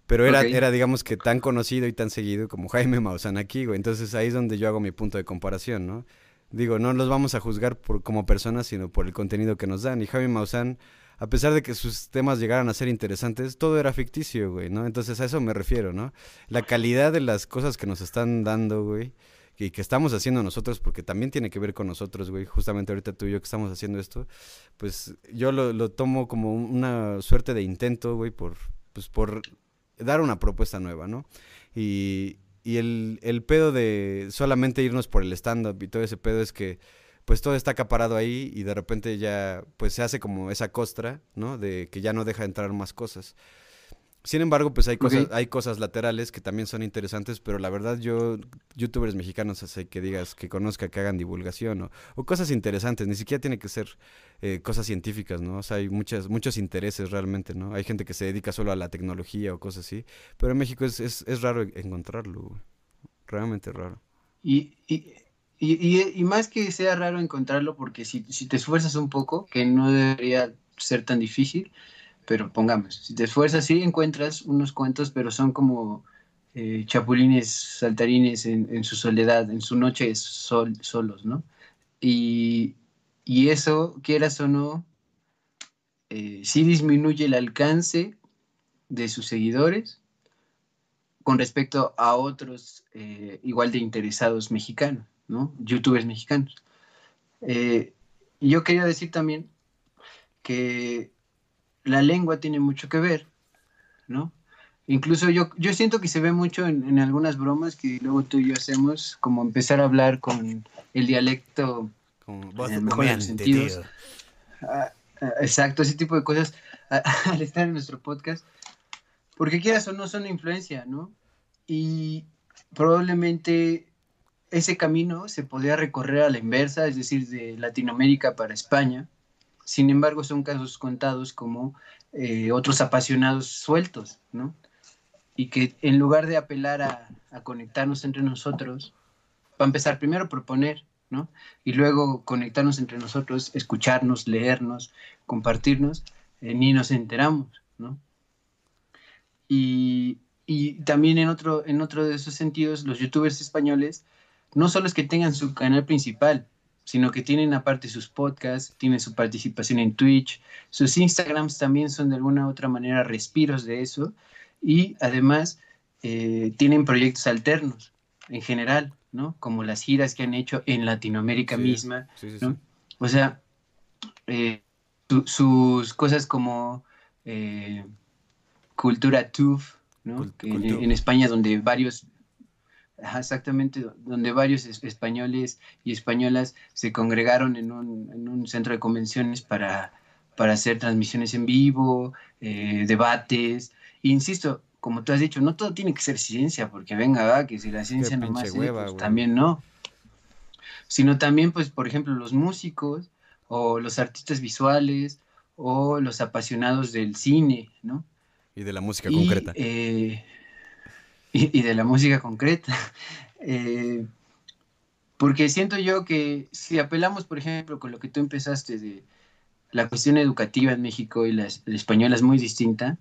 Pero era, era, digamos que tan conocido y tan seguido como Jaime Maussan aquí, güey. Entonces ahí es donde yo hago mi punto de comparación, ¿no? Digo, no los vamos a juzgar por, como personas, sino por el contenido que nos dan. Y Jaime Maussan a pesar de que sus temas llegaran a ser interesantes, todo era ficticio, güey, ¿no? Entonces a eso me refiero, ¿no? La calidad de las cosas que nos están dando, güey, y que estamos haciendo nosotros, porque también tiene que ver con nosotros, güey, justamente ahorita tú y yo que estamos haciendo esto, pues yo lo, tomo como una suerte de intento, güey, por, pues por dar una propuesta nueva, ¿no? Y, y el, el pedo de solamente irnos por el stand-up y todo ese pedo es que pues todo está acaparado ahí y de repente ya pues se hace como esa costra, ¿no? De que ya no deja entrar más cosas. Sin embargo, pues hay cosas, hay cosas laterales que también son interesantes, pero la verdad yo, youtubers mexicanos, hace que digas, que conozca, que hagan divulgación o, o cosas interesantes, ni siquiera tiene que ser eh, cosas científicas, ¿no? O sea, hay muchas, muchos intereses realmente, ¿no? Hay gente que se dedica solo a la tecnología o cosas así, pero en México es, es, es raro encontrarlo, realmente raro. Y, y y, más que sea raro encontrarlo, porque si, te esfuerzas un poco, que no debería ser tan difícil, pero pongamos, si te esfuerzas, sí encuentras unos cuentos, pero son como eh, chapulines saltarines en, su soledad, en su noche sol, solos, ¿no? Y, eso, quieras o no, eh, sí disminuye el alcance de sus seguidores con respecto a otros eh, igual de interesados mexicanos. ¿No? Youtubers mexicanos. Eh, yo quería decir también que la lengua tiene mucho que ver, ¿no? Incluso yo, yo siento que se ve mucho en, algunas bromas que luego tú y yo hacemos, como empezar a hablar con el dialecto con voz en sentidos. Ah, ah, exacto, ese tipo de cosas al estar en nuestro podcast. Porque quieras o no son influencia, ¿no? Y probablemente ese camino se podía recorrer a la inversa, es decir, de Latinoamérica para España. Sin embargo, son casos contados como eh, otros apasionados sueltos, ¿no? Y que en lugar de apelar a, conectarnos entre nosotros, va a empezar primero a proponer, ¿no? Y luego conectarnos entre nosotros, escucharnos, leernos, compartirnos, eh, ni nos enteramos, ¿no? Y, y, también en otro, en otro de esos sentidos, los youtubers españoles no solo es que tengan su canal principal, sino que tienen aparte sus podcasts, tienen su participación en Twitch, sus Instagrams también son de alguna u otra manera respiros de eso y además eh, tienen proyectos alternos en general, ¿no? Como las giras que han hecho en Latinoamérica misma, ¿no? O sea, eh, sus cosas como eh, Cultura TUF, ¿no? En, España donde varios, exactamente, donde varios españoles y españolas se congregaron en un, centro de convenciones para, para hacer transmisiones en vivo, eh, debates. insisto, como tú has dicho, no todo tiene que ser ciencia, porque venga, que si la ciencia no más, pues también no. Sino también, pues, por ejemplo, los músicos o los artistas visuales o los apasionados del cine, ¿no? Y de la música concreta. Eh, y, de la música concreta. Eh, porque siento yo que si apelamos, por ejemplo, con lo que tú empezaste de la cuestión educativa en México y la, española es muy distinta,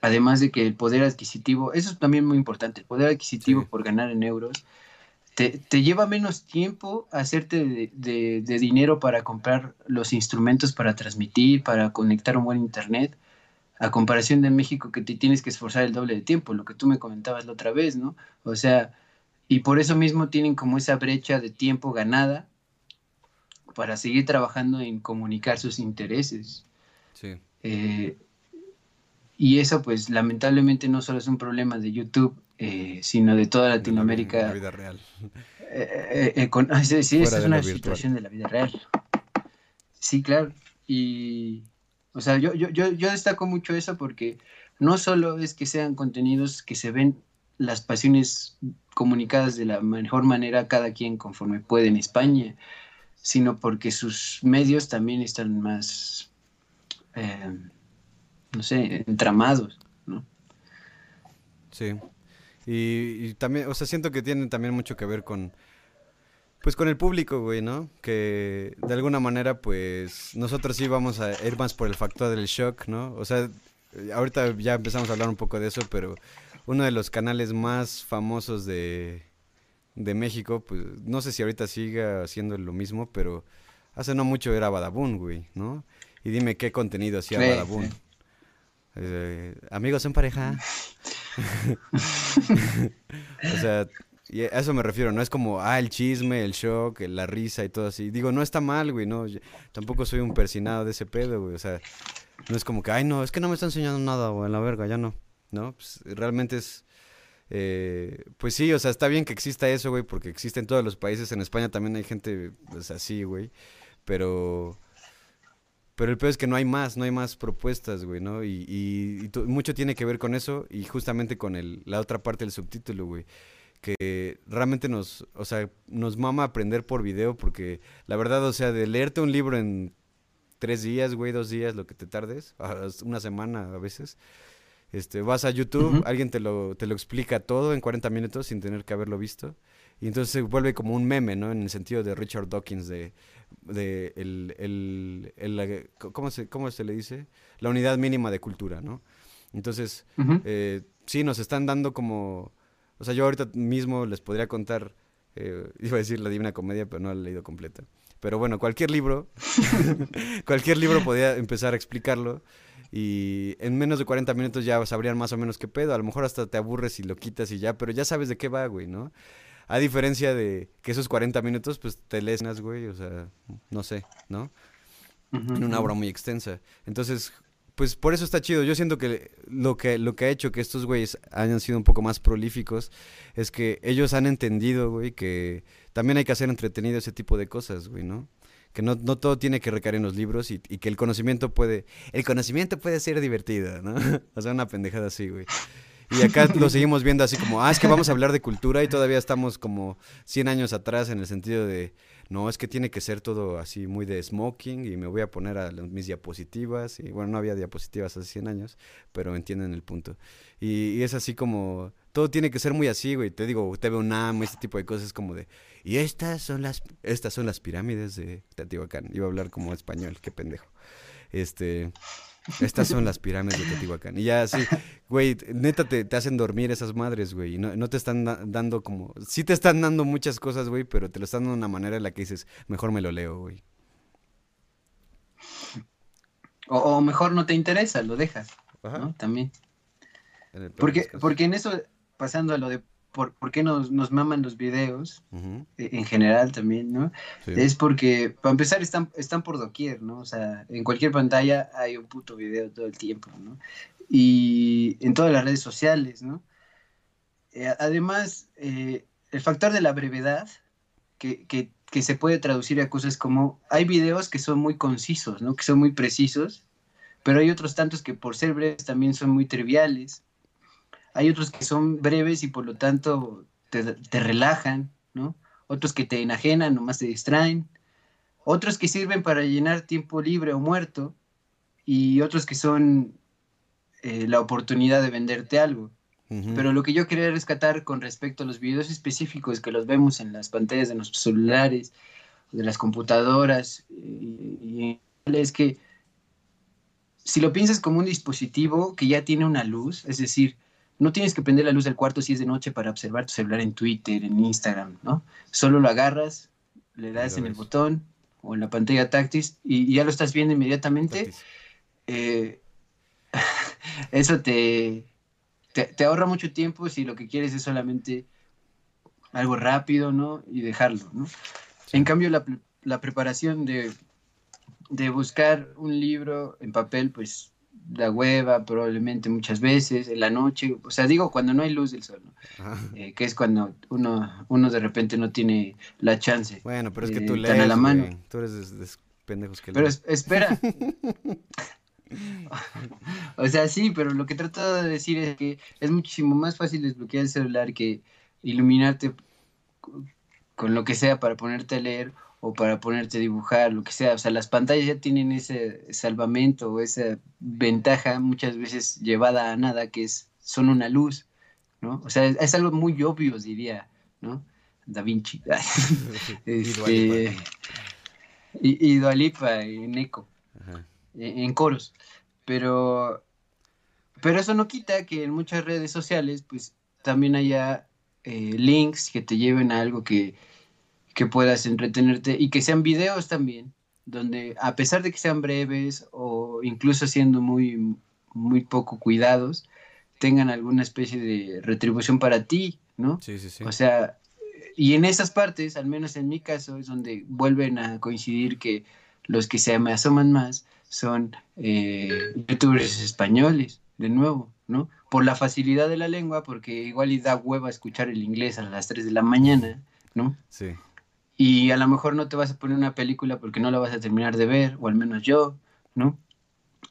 además de que el poder adquisitivo, eso es también muy importante, el poder adquisitivo por ganar en euros, te, lleva menos tiempo hacerte de, de, dinero para comprar los instrumentos para transmitir, para conectar un buen internet, a comparación de México que te tienes que esforzar el doble de tiempo, lo que tú me comentabas la otra vez, ¿no? O sea, y por eso mismo tienen como esa brecha de tiempo ganada para seguir trabajando en comunicar sus intereses. Sí. Eh, y eso pues lamentablemente no solo es un problema de YouTube, eh, sino de toda Latinoamérica. la vida real. Eh, ah, sí, sí esa es una situación de la vida real. Sí, claro. Y, o sea, yo, yo, yo, destaco mucho eso porque no solo es que sean contenidos que se ven las pasiones comunicadas de la mejor manera cada quien conforme puede en España, sino porque sus medios también están más, eh, no sé, entramados, ¿no? Sí. Y, y, también, o sea, siento que tienen también mucho que ver con, pues con el público, güey, ¿no? Que de alguna manera, pues nosotros sí vamos a ir más por el factor del shock, ¿no? O sea, ahorita ya empezamos a hablar un poco de eso, pero uno de los canales más famosos de, de México, pues no sé si ahorita siga haciendo lo mismo, pero hace no mucho era Badabun, güey, ¿no? Y dime qué contenido hacía Badabun. Eh, amigos en pareja. o sea, y a eso me refiero, no es como, ah, el chisme, el shock, la risa y todo así. Digo, no está mal, güey, no. tampoco soy un persinado de ese pedo, güey. O sea, no es como que, ay, no, es que no me está enseñando nada, güey, en la verga, ya no. ¿No? Pues, realmente es. Eh, pues sí, o sea, está bien que exista eso, güey, porque existe en todos los países. En España también hay gente pues, así, güey. Pero. Pero el peor es que no hay más, no hay más propuestas, güey, ¿no? Y, y, mucho tiene que ver con eso y justamente con el, la otra parte del subtítulo, güey que realmente nos, o sea, nos mama aprender por video porque la verdad, o sea, de leerte un libro en tres días, güey, dos días, lo que te tardes, una semana a veces, este, vas a YouTube, alguien te lo, te lo explica todo en 40 minutos sin tener que haberlo visto. Y entonces se vuelve como un meme, ¿no? En el sentido de Richard Dawkins, de, de el, el, el ¿cómo, se, ¿cómo se le dice? La unidad mínima de cultura, ¿no? Entonces, eh, sí, nos están dando como o sea, yo ahorita mismo les podría contar, eh, iba a decir la Divina Comedia, pero no la he leído completa. Pero bueno, cualquier libro, cualquier libro podría empezar a explicarlo y en menos de 40 minutos ya sabrían más o menos qué pedo. A lo mejor hasta te aburres y lo quitas y ya, pero ya sabes de qué va, güey, ¿no? A diferencia de que esos 40 minutos, pues te lees, güey, o sea, no sé, ¿no? en una obra muy extensa. Entonces, pues por eso está chido. Yo siento que lo que lo que ha hecho que estos güeyes hayan sido un poco más prolíficos es que ellos han entendido, güey, que también hay que hacer entretenido ese tipo de cosas, güey, ¿no? Que no, no todo tiene que recaer en los libros y, que el conocimiento puede... El conocimiento puede ser divertido, ¿no? o sea, una pendejada así, güey. Y acá lo seguimos viendo así como, ah, es que vamos a hablar de cultura y todavía estamos como 100 años atrás en el sentido de no, es que tiene que ser todo así muy de smoking y me voy a poner a mis diapositivas. Y bueno, no había diapositivas hace 100 años, pero entienden el punto. Y, es así como, todo tiene que ser muy así, güey. Te digo, TV UNAM, este tipo de cosas como de, y estas son las, estas son las pirámides de Teotihuacán. Iba a hablar como español, qué pendejo. Este, estas son las pirámides de Teotihuacán. Y ya así, güey, neta te, te, hacen dormir esas madres, güey. Y no, no te están dando como... Sí te están dando muchas cosas, güey, pero te lo están dando de una manera en la que dices, mejor me lo leo, güey. O, mejor no te interesa, lo dejas, ¿no? También. Porque, porque en eso, pasando a lo de por, por qué nos, nos maman los videos, e, en general también, ¿no? Es porque, para empezar, están, están por doquier, ¿no? O sea, en cualquier pantalla hay un puto video todo el tiempo, ¿no? Y en todas las redes sociales, ¿no? Eh, además, eh, el factor de la brevedad, que, que, que, se puede traducir a cosas como, hay videos que son muy concisos, ¿no? Que son muy precisos, pero hay otros tantos que por ser breves también son muy triviales hay otros que son breves y por lo tanto te, relajan, ¿no? Otros que te enajenan, nomás te distraen. Otros que sirven para llenar tiempo libre o muerto. Y otros que son eh, la oportunidad de venderte algo. Pero lo que yo quería rescatar con respecto a los videos específicos que los vemos en las pantallas de nuestros celulares, de las computadoras, y es que si lo piensas como un dispositivo que ya tiene una luz, es decir, no tienes que prender la luz del cuarto si es de noche para observar tu celular en Twitter, en Instagram, ¿no? Solo lo agarras, le das en el botón o en la pantalla táctil y, ya lo estás viendo inmediatamente. Eh, eso te, te, ahorra mucho tiempo si lo que quieres es solamente algo rápido, ¿no? Y dejarlo, ¿no? En cambio, la, la preparación de, de buscar un libro en papel, pues la hueva probablemente muchas veces, en la noche, o sea, digo cuando no hay luz del sol, eh, que es cuando uno, uno de repente no tiene la chance. Bueno, pero es que tú lees, a la mano. tú eres de, pendejos que Pero espera. o sea, sí, pero lo que trato de decir es que es muchísimo más fácil desbloquear el celular que iluminarte con lo que sea para ponerte a leer o para ponerte a dibujar, lo que sea. O sea, las pantallas ya tienen ese salvamento o esa ventaja muchas veces llevada a nada, que es, son una luz, ¿no? O sea, es, algo muy obvio, diría, ¿no? Da Vinci. este, y, y Dualipa en eco, en, coros. Pero, pero eso no quita que en muchas redes sociales, pues, también haya eh, links que te lleven a algo que que puedas entretenerte y que sean videos también, donde a pesar de que sean breves o incluso siendo muy, muy poco cuidados, tengan alguna especie de retribución para ti, ¿no? Sí, sí, sí. O sea, y en esas partes, al menos en mi caso, es donde vuelven a coincidir que los que se me asoman más son eh, youtubers españoles, de nuevo, ¿no? Por la facilidad de la lengua, porque igual y da hueva escuchar el inglés a las 3 de la mañana, ¿no? Sí y a lo mejor no te vas a poner una película porque no la vas a terminar de ver, o al menos yo, ¿no?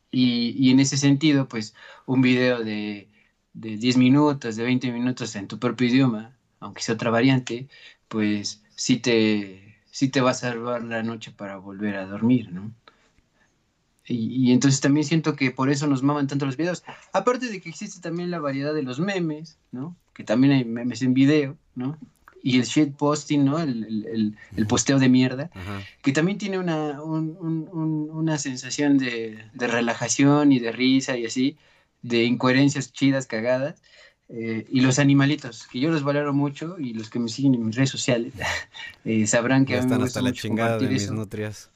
Y, en ese sentido, pues un video de, de 10 minutos, de 20 minutos en tu propio idioma, aunque sea otra variante, pues sí te, sí te va a salvar la noche para volver a dormir, ¿no? Y, y, entonces también siento que por eso nos maman tanto los videos. Aparte de que existe también la variedad de los memes, ¿no? Que también hay memes en video, ¿no? Y el shitposting, ¿no? El, posteo de mierda, que también tiene una, una sensación de, relajación y de risa y así, de incoherencias chidas, cagadas. Eh, y los animalitos, que yo los valoro mucho y los que me siguen en mis redes sociales eh, sabrán que están hasta la chingada de mis nutrias.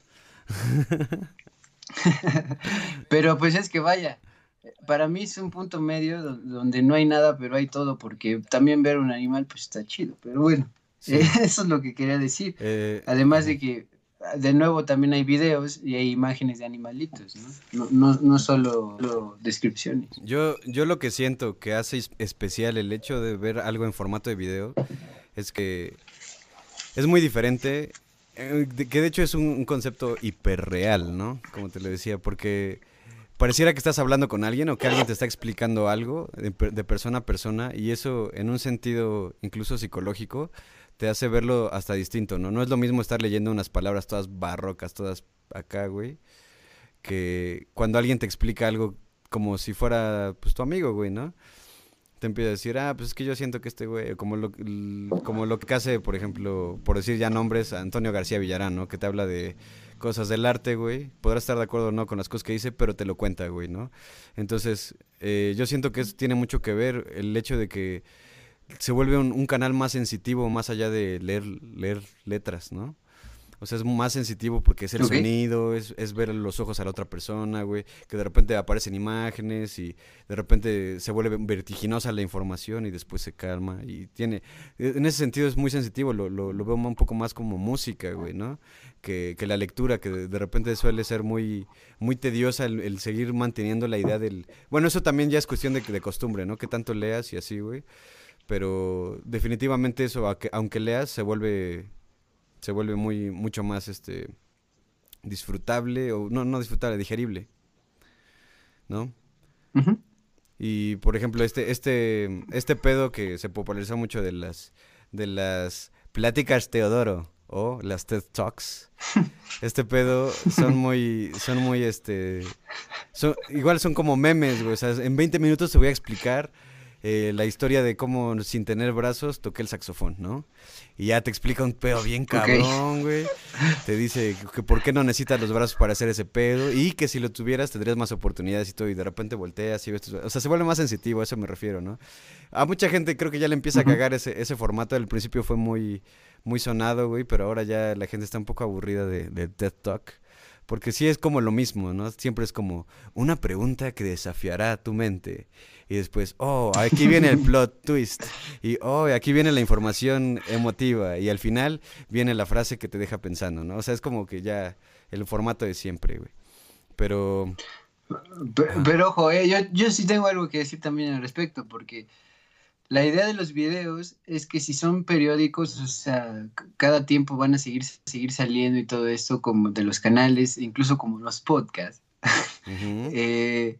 Pero pues es que vaya, para mí es un punto medio donde no hay nada, pero hay todo, porque también ver un animal pues está chido, pero bueno, eso es lo que quería decir. Eh, Además de que, de nuevo, también hay videos y hay imágenes de animalitos, ¿no? No, no, solo, descripciones. Yo, yo lo que siento que hace especial el hecho de ver algo en formato de video es que es muy diferente, eh, que de hecho es un, un concepto hiperreal, ¿no? Como te lo decía, porque pareciera que estás hablando con alguien o que alguien te está explicando algo de, persona a persona y eso en un sentido incluso psicológico te hace verlo hasta distinto, ¿no? No es lo mismo estar leyendo unas palabras todas barrocas, todas acá, güey, que cuando alguien te explica algo como si fuera pues tu amigo, güey, ¿no? Te empieza a decir, ah, pues es que yo siento que este güey, como lo, como lo que hace, por ejemplo, por decir ya nombres, Antonio García Villarán, ¿no? Que te habla de cosas del arte, güey. Podrás estar de acuerdo o no con las cosas que dice, pero te lo cuenta, güey, ¿no? Entonces, eh, yo siento que eso tiene mucho que ver el hecho de que se vuelve un, canal más sensitivo más allá de leer, leer letras, ¿no? O sea, es más sensitivo porque es el sonido, es, es ver los ojos a la otra persona, güey. Que de repente aparecen imágenes y de repente se vuelve vertiginosa la información y después se calma. Y tiene. En ese sentido es muy sensitivo, lo, lo, lo veo un poco más como música, güey, ¿no? Que, que la lectura, que de, de repente suele ser muy, muy tediosa el, el seguir manteniendo la idea del. Bueno, eso también ya es cuestión de, de costumbre, ¿no? Que tanto leas y así, güey. Pero definitivamente eso, aunque leas, se vuelve se vuelve muy mucho más este disfrutable o no no disfrutable digerible no y por ejemplo este este este pedo que se popularizó mucho de las de las pláticas Teodoro o las TED Talks este pedo son muy son muy este son- igual son como memes güey o sea en 20 minutos te voy a explicar eh, la historia de cómo sin tener brazos toqué el saxofón, ¿no? Y ya te explica un pedo bien cabrón, güey. Te dice que por qué no necesitas los brazos para hacer ese pedo y que si lo tuvieras tendrías más oportunidades y todo. Y de repente volteas y ves tus- O sea, se vuelve más sensitivo, a eso me refiero, ¿no? A mucha gente creo que ya le empieza a cagar ese, ese formato. Al principio fue muy, muy sonado, güey, pero ahora ya la gente está un poco aburrida de, de TED Talk. Porque sí es como lo mismo, ¿no? Siempre es como una pregunta que desafiará tu mente. Y después, oh, aquí viene el plot twist. Y, oh, aquí viene la información emotiva. Y al final viene la frase que te deja pensando, ¿no? O sea, es como que ya el formato de siempre, güey. Pero, Pe- Pero, ojo, eh, yo, yo sí tengo algo que decir también al respecto, porque la idea de los videos es que si son periódicos, o sea, cada tiempo van a seguir, seguir saliendo y todo esto, como de los canales, incluso como los podcasts. Eh,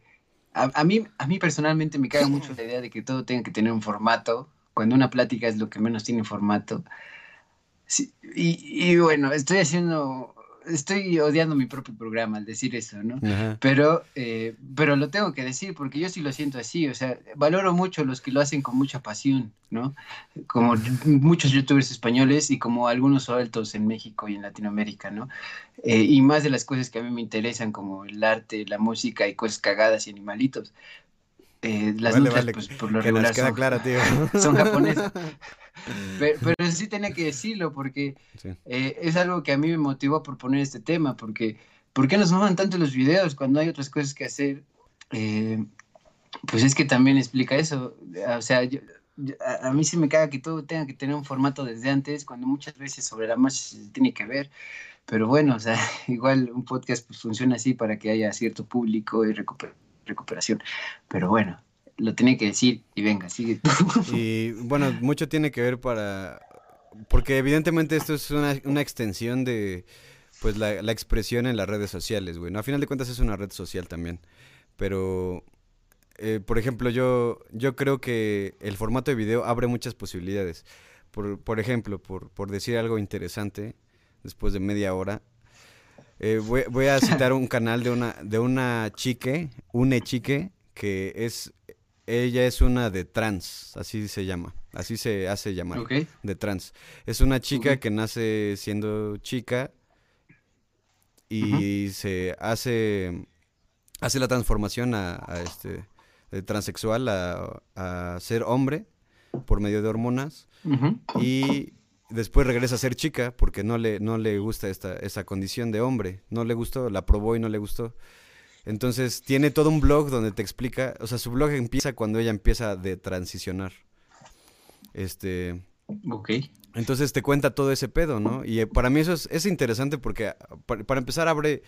a, mí, a mí personalmente me caga mucho la idea de que todo tenga que tener un formato, cuando una plática es lo que menos tiene formato. Y, y bueno, estoy haciendo, estoy odiando mi propio programa al decir eso, ¿no? ajá. Pero, eh, pero lo tengo que decir porque yo sí lo siento así, o sea, valoro mucho los que lo hacen con mucha pasión, ¿no? Como muchos youtubers españoles y como algunos sueltos en México y en Latinoamérica, ¿no? Eh, y más de las cosas que a mí me interesan como el arte, la música y cosas cagadas y animalitos. Eh, las Vale, pues por lo que nos queda son, tío. son japonesas. Pero, pero sí tenía que decirlo porque Sí. eh, es algo que a mí me motivó a proponer este tema, porque ¿por qué nos maman tanto los videos cuando hay otras cosas que hacer? Eh, pues es que también explica eso. O sea, yo- yo- a, a mí sí me caga que todo tenga que tener un formato desde antes, cuando muchas veces sobre la marcha se tiene que ver. Pero bueno, o sea, igual un podcast pues, funciona así para que haya cierto público y recuper- recuperación. Pero bueno, lo tenía que decir y venga, sigue. Y bueno, mucho tiene que ver para... Porque evidentemente esto es una, extensión de pues la, la expresión en las redes sociales, güey. A final de cuentas es una red social también. Pero, eh, por ejemplo, yo, yo creo que el formato de video abre muchas posibilidades. Por, por ejemplo, por, por decir algo interesante, después de media hora, eh, voy, voy a citar un canal de una, de una chique, une chique, que es, ella es una de trans, así se llama, así se hace llamar, ¿Ok? de trans. Es una chica que nace siendo chica y se hace, hace la transformación a, a este, de transexual a, a ser hombre por medio de hormonas Ujú. y después regresa a ser chica porque no le, no le gusta esta, esa condición de hombre. No le gustó, la probó y no le gustó. Entonces tiene todo un blog donde te explica, o sea, su blog empieza cuando ella empieza de transicionar. Este, Ok. entonces te cuenta todo ese pedo, ¿no? Y eh, para mí eso es, es interesante porque ah, para, para empezar abre,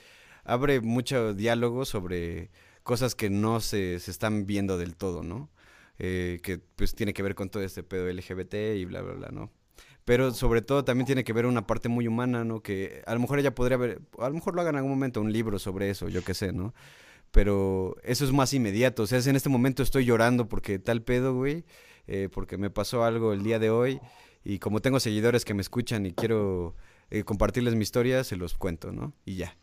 abre mucho diálogo sobre cosas que no se, se están viendo del todo, ¿no? Eh, que pues tiene que ver con todo este pedo LGBT y bla, bla, bla, ¿no? Pero sobre todo también tiene que ver una parte muy humana, ¿no? Que a lo mejor ella podría ver, a lo mejor lo haga en algún momento un libro sobre eso, yo qué sé, ¿no? Pero eso es más inmediato, o sea, es en este momento estoy llorando porque tal pedo, güey, eh, porque me pasó algo el día de hoy y como tengo seguidores que me escuchan y quiero eh, compartirles mi historia, se los cuento, ¿no? Y ya.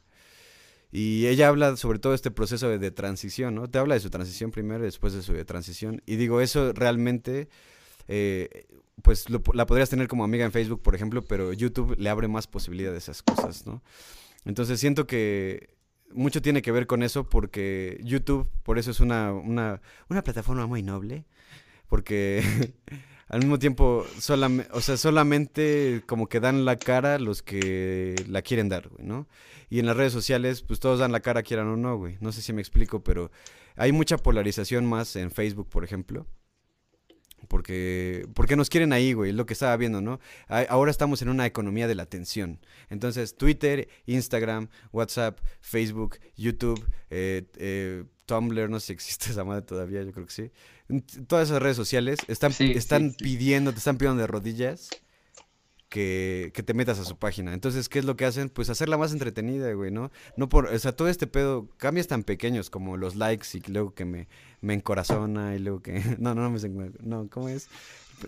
Y ella habla sobre todo este proceso de, transición, ¿no? Te habla de su transición primero después de su transición. Y digo, eso realmente, eh, pues lo- la podrías tener como amiga en Facebook, por ejemplo, pero YouTube le abre más posibilidades a esas cosas, ¿no? Entonces siento que mucho tiene que ver con eso porque YouTube, por eso es una, una, plataforma muy noble, porque al mismo tiempo, o sea, solamente como que dan la cara los que la quieren dar, ¿no? Y en las redes sociales, pues todos dan la cara, quieran o no, güey. No sé si me explico, pero hay mucha polarización más en Facebook, por ejemplo. Porque, porque nos quieren ahí, güey, lo que estaba viendo, ¿no? Ahora estamos en una economía de la atención. Entonces, Twitter, Instagram, WhatsApp, Facebook, YouTube, eh, eh, Tumblr, no sé si existe esa madre todavía, yo creo que sí. Todas esas redes sociales están, están pidiendo, te están pidiendo de rodillas que, te metas a su página. Entonces, ¿qué es lo que hacen? Pues hacerla más entretenida, güey, ¿no? No por, o sea, todo este pedo, cambios tan pequeños como los likes y luego que me, me encorazona y luego que, no, no, no me, no, ¿cómo es?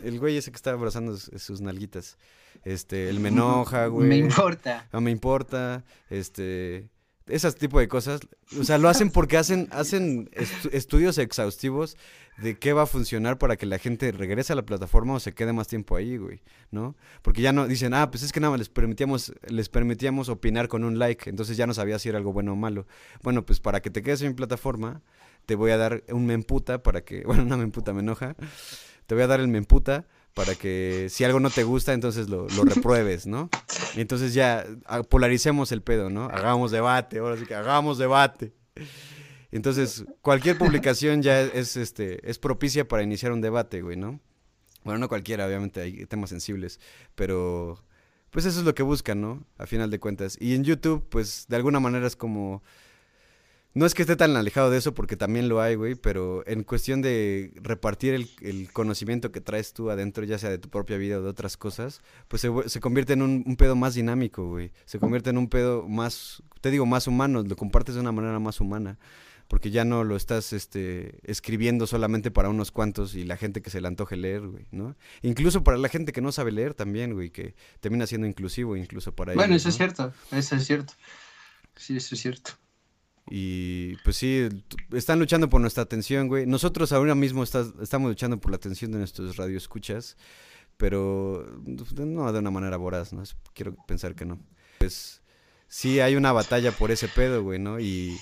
El güey ese que está abrazando sus, nalguitas. Este, el me enoja, güey. Me importa. No me importa, este, esas tipo de cosas, o sea, lo hacen porque hacen, hacen estudios exhaustivos de qué va a funcionar para que la gente regrese a la plataforma o se quede más tiempo ahí, güey, ¿no? Porque ya no dicen, ah, pues es que nada más les permitíamos, les permitíamos opinar con un like, entonces ya no sabía si era algo bueno o malo. Bueno, pues para que te quedes en mi plataforma, te voy a dar un memputa para que, bueno, una memputa me enoja, te voy a dar el memputa para que si algo no te gusta, entonces lo, lo repruebes, ¿no? Y entonces ya ah, polaricemos el pedo, ¿no? Hagamos debate, ahora sí que hagamos debate. Entonces, cualquier publicación ya es, este, es propicia para iniciar un debate, güey, ¿no? Bueno, no cualquiera, obviamente hay temas sensibles, pero pues eso es lo que buscan, ¿no? A final de cuentas. Y en YouTube, pues de alguna manera es como no es que esté tan alejado de eso, porque también lo hay, güey, pero en cuestión de repartir el, conocimiento que traes tú adentro, ya sea de tu propia vida o de otras cosas, pues se, convierte en un, pedo más dinámico, güey. Se convierte en un pedo más, te digo, más humano, lo compartes de una manera más humana. Porque ya no lo estás este, escribiendo solamente para unos cuantos y la gente que se le antoje leer, güey, ¿no? Incluso para la gente que no sabe leer también, güey, que termina siendo inclusivo incluso para ellos. Bueno, eso es cierto, eso es cierto. Sí, eso es cierto. Y pues sí, están luchando por nuestra atención, güey. Nosotros ahora mismo estamos luchando por la atención de nuestros radioescuchas, pero no de una manera voraz, ¿no? Quiero pensar que no. Pues sí hay una batalla por ese pedo, güey, ¿no? Y,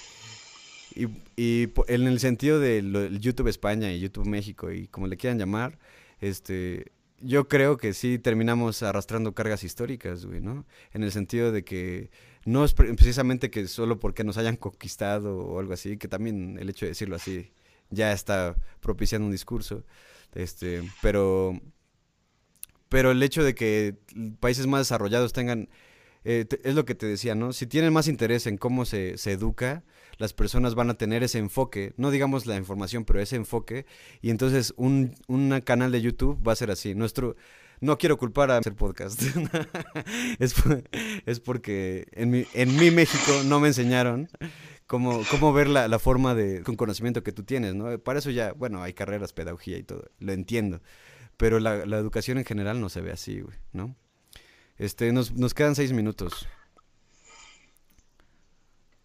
y, en el sentido de YouTube España y YouTube México y como le quieran llamar, este, yo creo que sí terminamos arrastrando cargas históricas, güey, ¿no? En el sentido de que no es precisamente que solo porque nos hayan conquistado o algo así, que también el hecho de decirlo así ya está propiciando un discurso, este, pero, pero el hecho de que países más desarrollados tengan, eh, es lo que te decía, ¿no? Si tienen más interés en cómo se, se educa, las personas van a tener ese enfoque, no digamos la información, pero ese enfoque, y entonces un, un canal de YouTube va a ser así. Nuestro, no quiero culpar a hacer podcast. es, es, porque en mi, en mi México no me enseñaron cómo, cómo ver la, la, forma de con conocimiento que tú tienes, ¿no? Para eso ya, bueno, hay carreras, pedagogía y todo, lo entiendo. Pero la, la educación en general no se ve así, güey, ¿no? Este, nos, nos quedan seis minutos.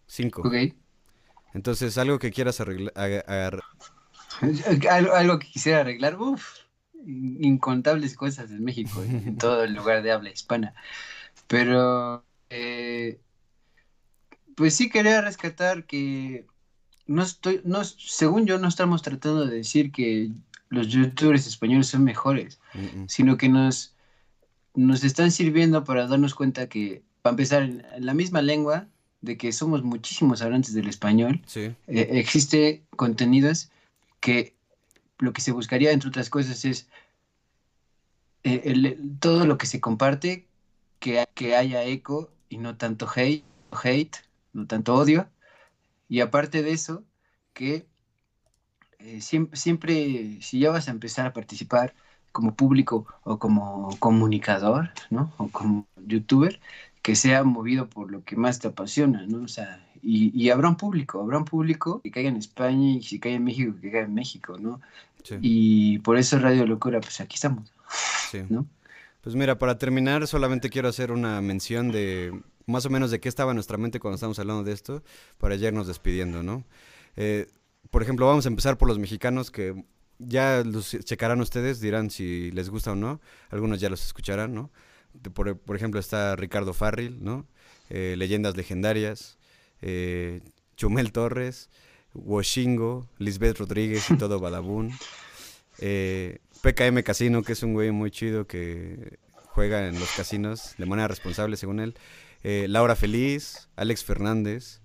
Cinco. Ok. Entonces, algo que quieras arreglar. Algo, algo que quisiera arreglar, uff incontables cosas en México, en todo el lugar de habla hispana. Pero, eh, pues sí quería rescatar que no estoy, no, según yo no estamos tratando de decir que los youtubers españoles son mejores, sino que nos, nos están sirviendo para darnos cuenta que, para empezar, en, la misma lengua, de que somos muchísimos hablantes del español, eh, existe contenidos que lo que se buscaría, entre otras cosas, es eh, todo lo que se comparte, que, que haya eco y no tanto hate, hate, no tanto odio. Y aparte de eso, que eh, siempre, siempre, si ya vas a empezar a participar como público o como comunicador, ¿no? O como youtuber, que sea movido por lo que más te apasiona, ¿no? O sea, y, habrá un público, habrá un público que caiga en España y si caiga en México, que caiga en México, ¿no? Y por eso Radio Locura, pues aquí estamos. Sí. ¿no? Pues mira, para terminar, solamente quiero hacer una mención de más o menos de qué estaba en nuestra mente cuando estábamos hablando de esto, para ya irnos despidiendo, ¿no? Eh, por ejemplo, vamos a empezar por los mexicanos que ya los checarán ustedes, dirán si les gusta o no, algunos ya los escucharán, ¿no? Por, por ejemplo, está Ricardo Farril, ¿no? Eh, leyendas legendarias, eh, Chumel Torres, Washingo, Lisbeth Rodríguez y todo Badabun. Eh, PKM Casino, que es un güey muy chido que juega en los casinos de manera responsable, según él. Eh, Laura Feliz, Alex Fernández,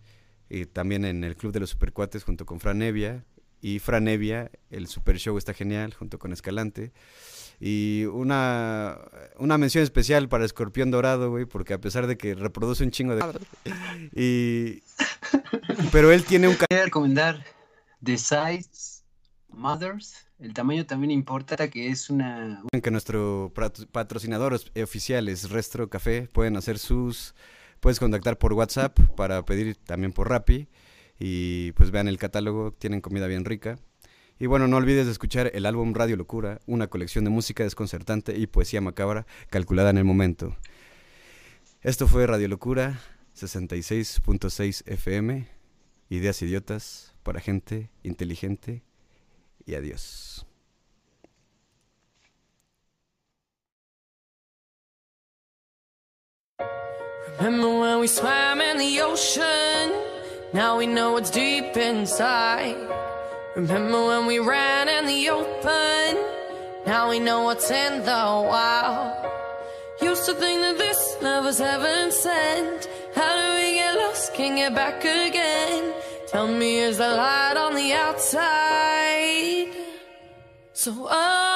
y también en el Club de los Supercuates junto con Fran Nevia. Y Fran Nevia, el Super Show está genial, junto con Escalante. Y una, una mención especial para Escorpión Dorado, güey, porque a pesar de que reproduce un chingo de... y... Pero él tiene un... Quiero recomendar The Size Mothers. El tamaño también importa, que es una... Que nuestro patrocinador oficial es Restro Café. Pueden hacer sus... Puedes contactar por WhatsApp para pedir también por Rappi. Y pues vean el catálogo, tienen comida bien rica. Y bueno, no olvides de escuchar el álbum Radio Locura, una colección de música desconcertante y poesía macabra calculada en el momento. Esto fue Radio Locura 66.6 FM, ideas idiotas para gente inteligente y adiós. Remember when we ran in the open? Now we know what's in the wild. Used to think that this love was heaven sent. How do we get lost? Can't get back again. Tell me, is the light on the outside? So, oh.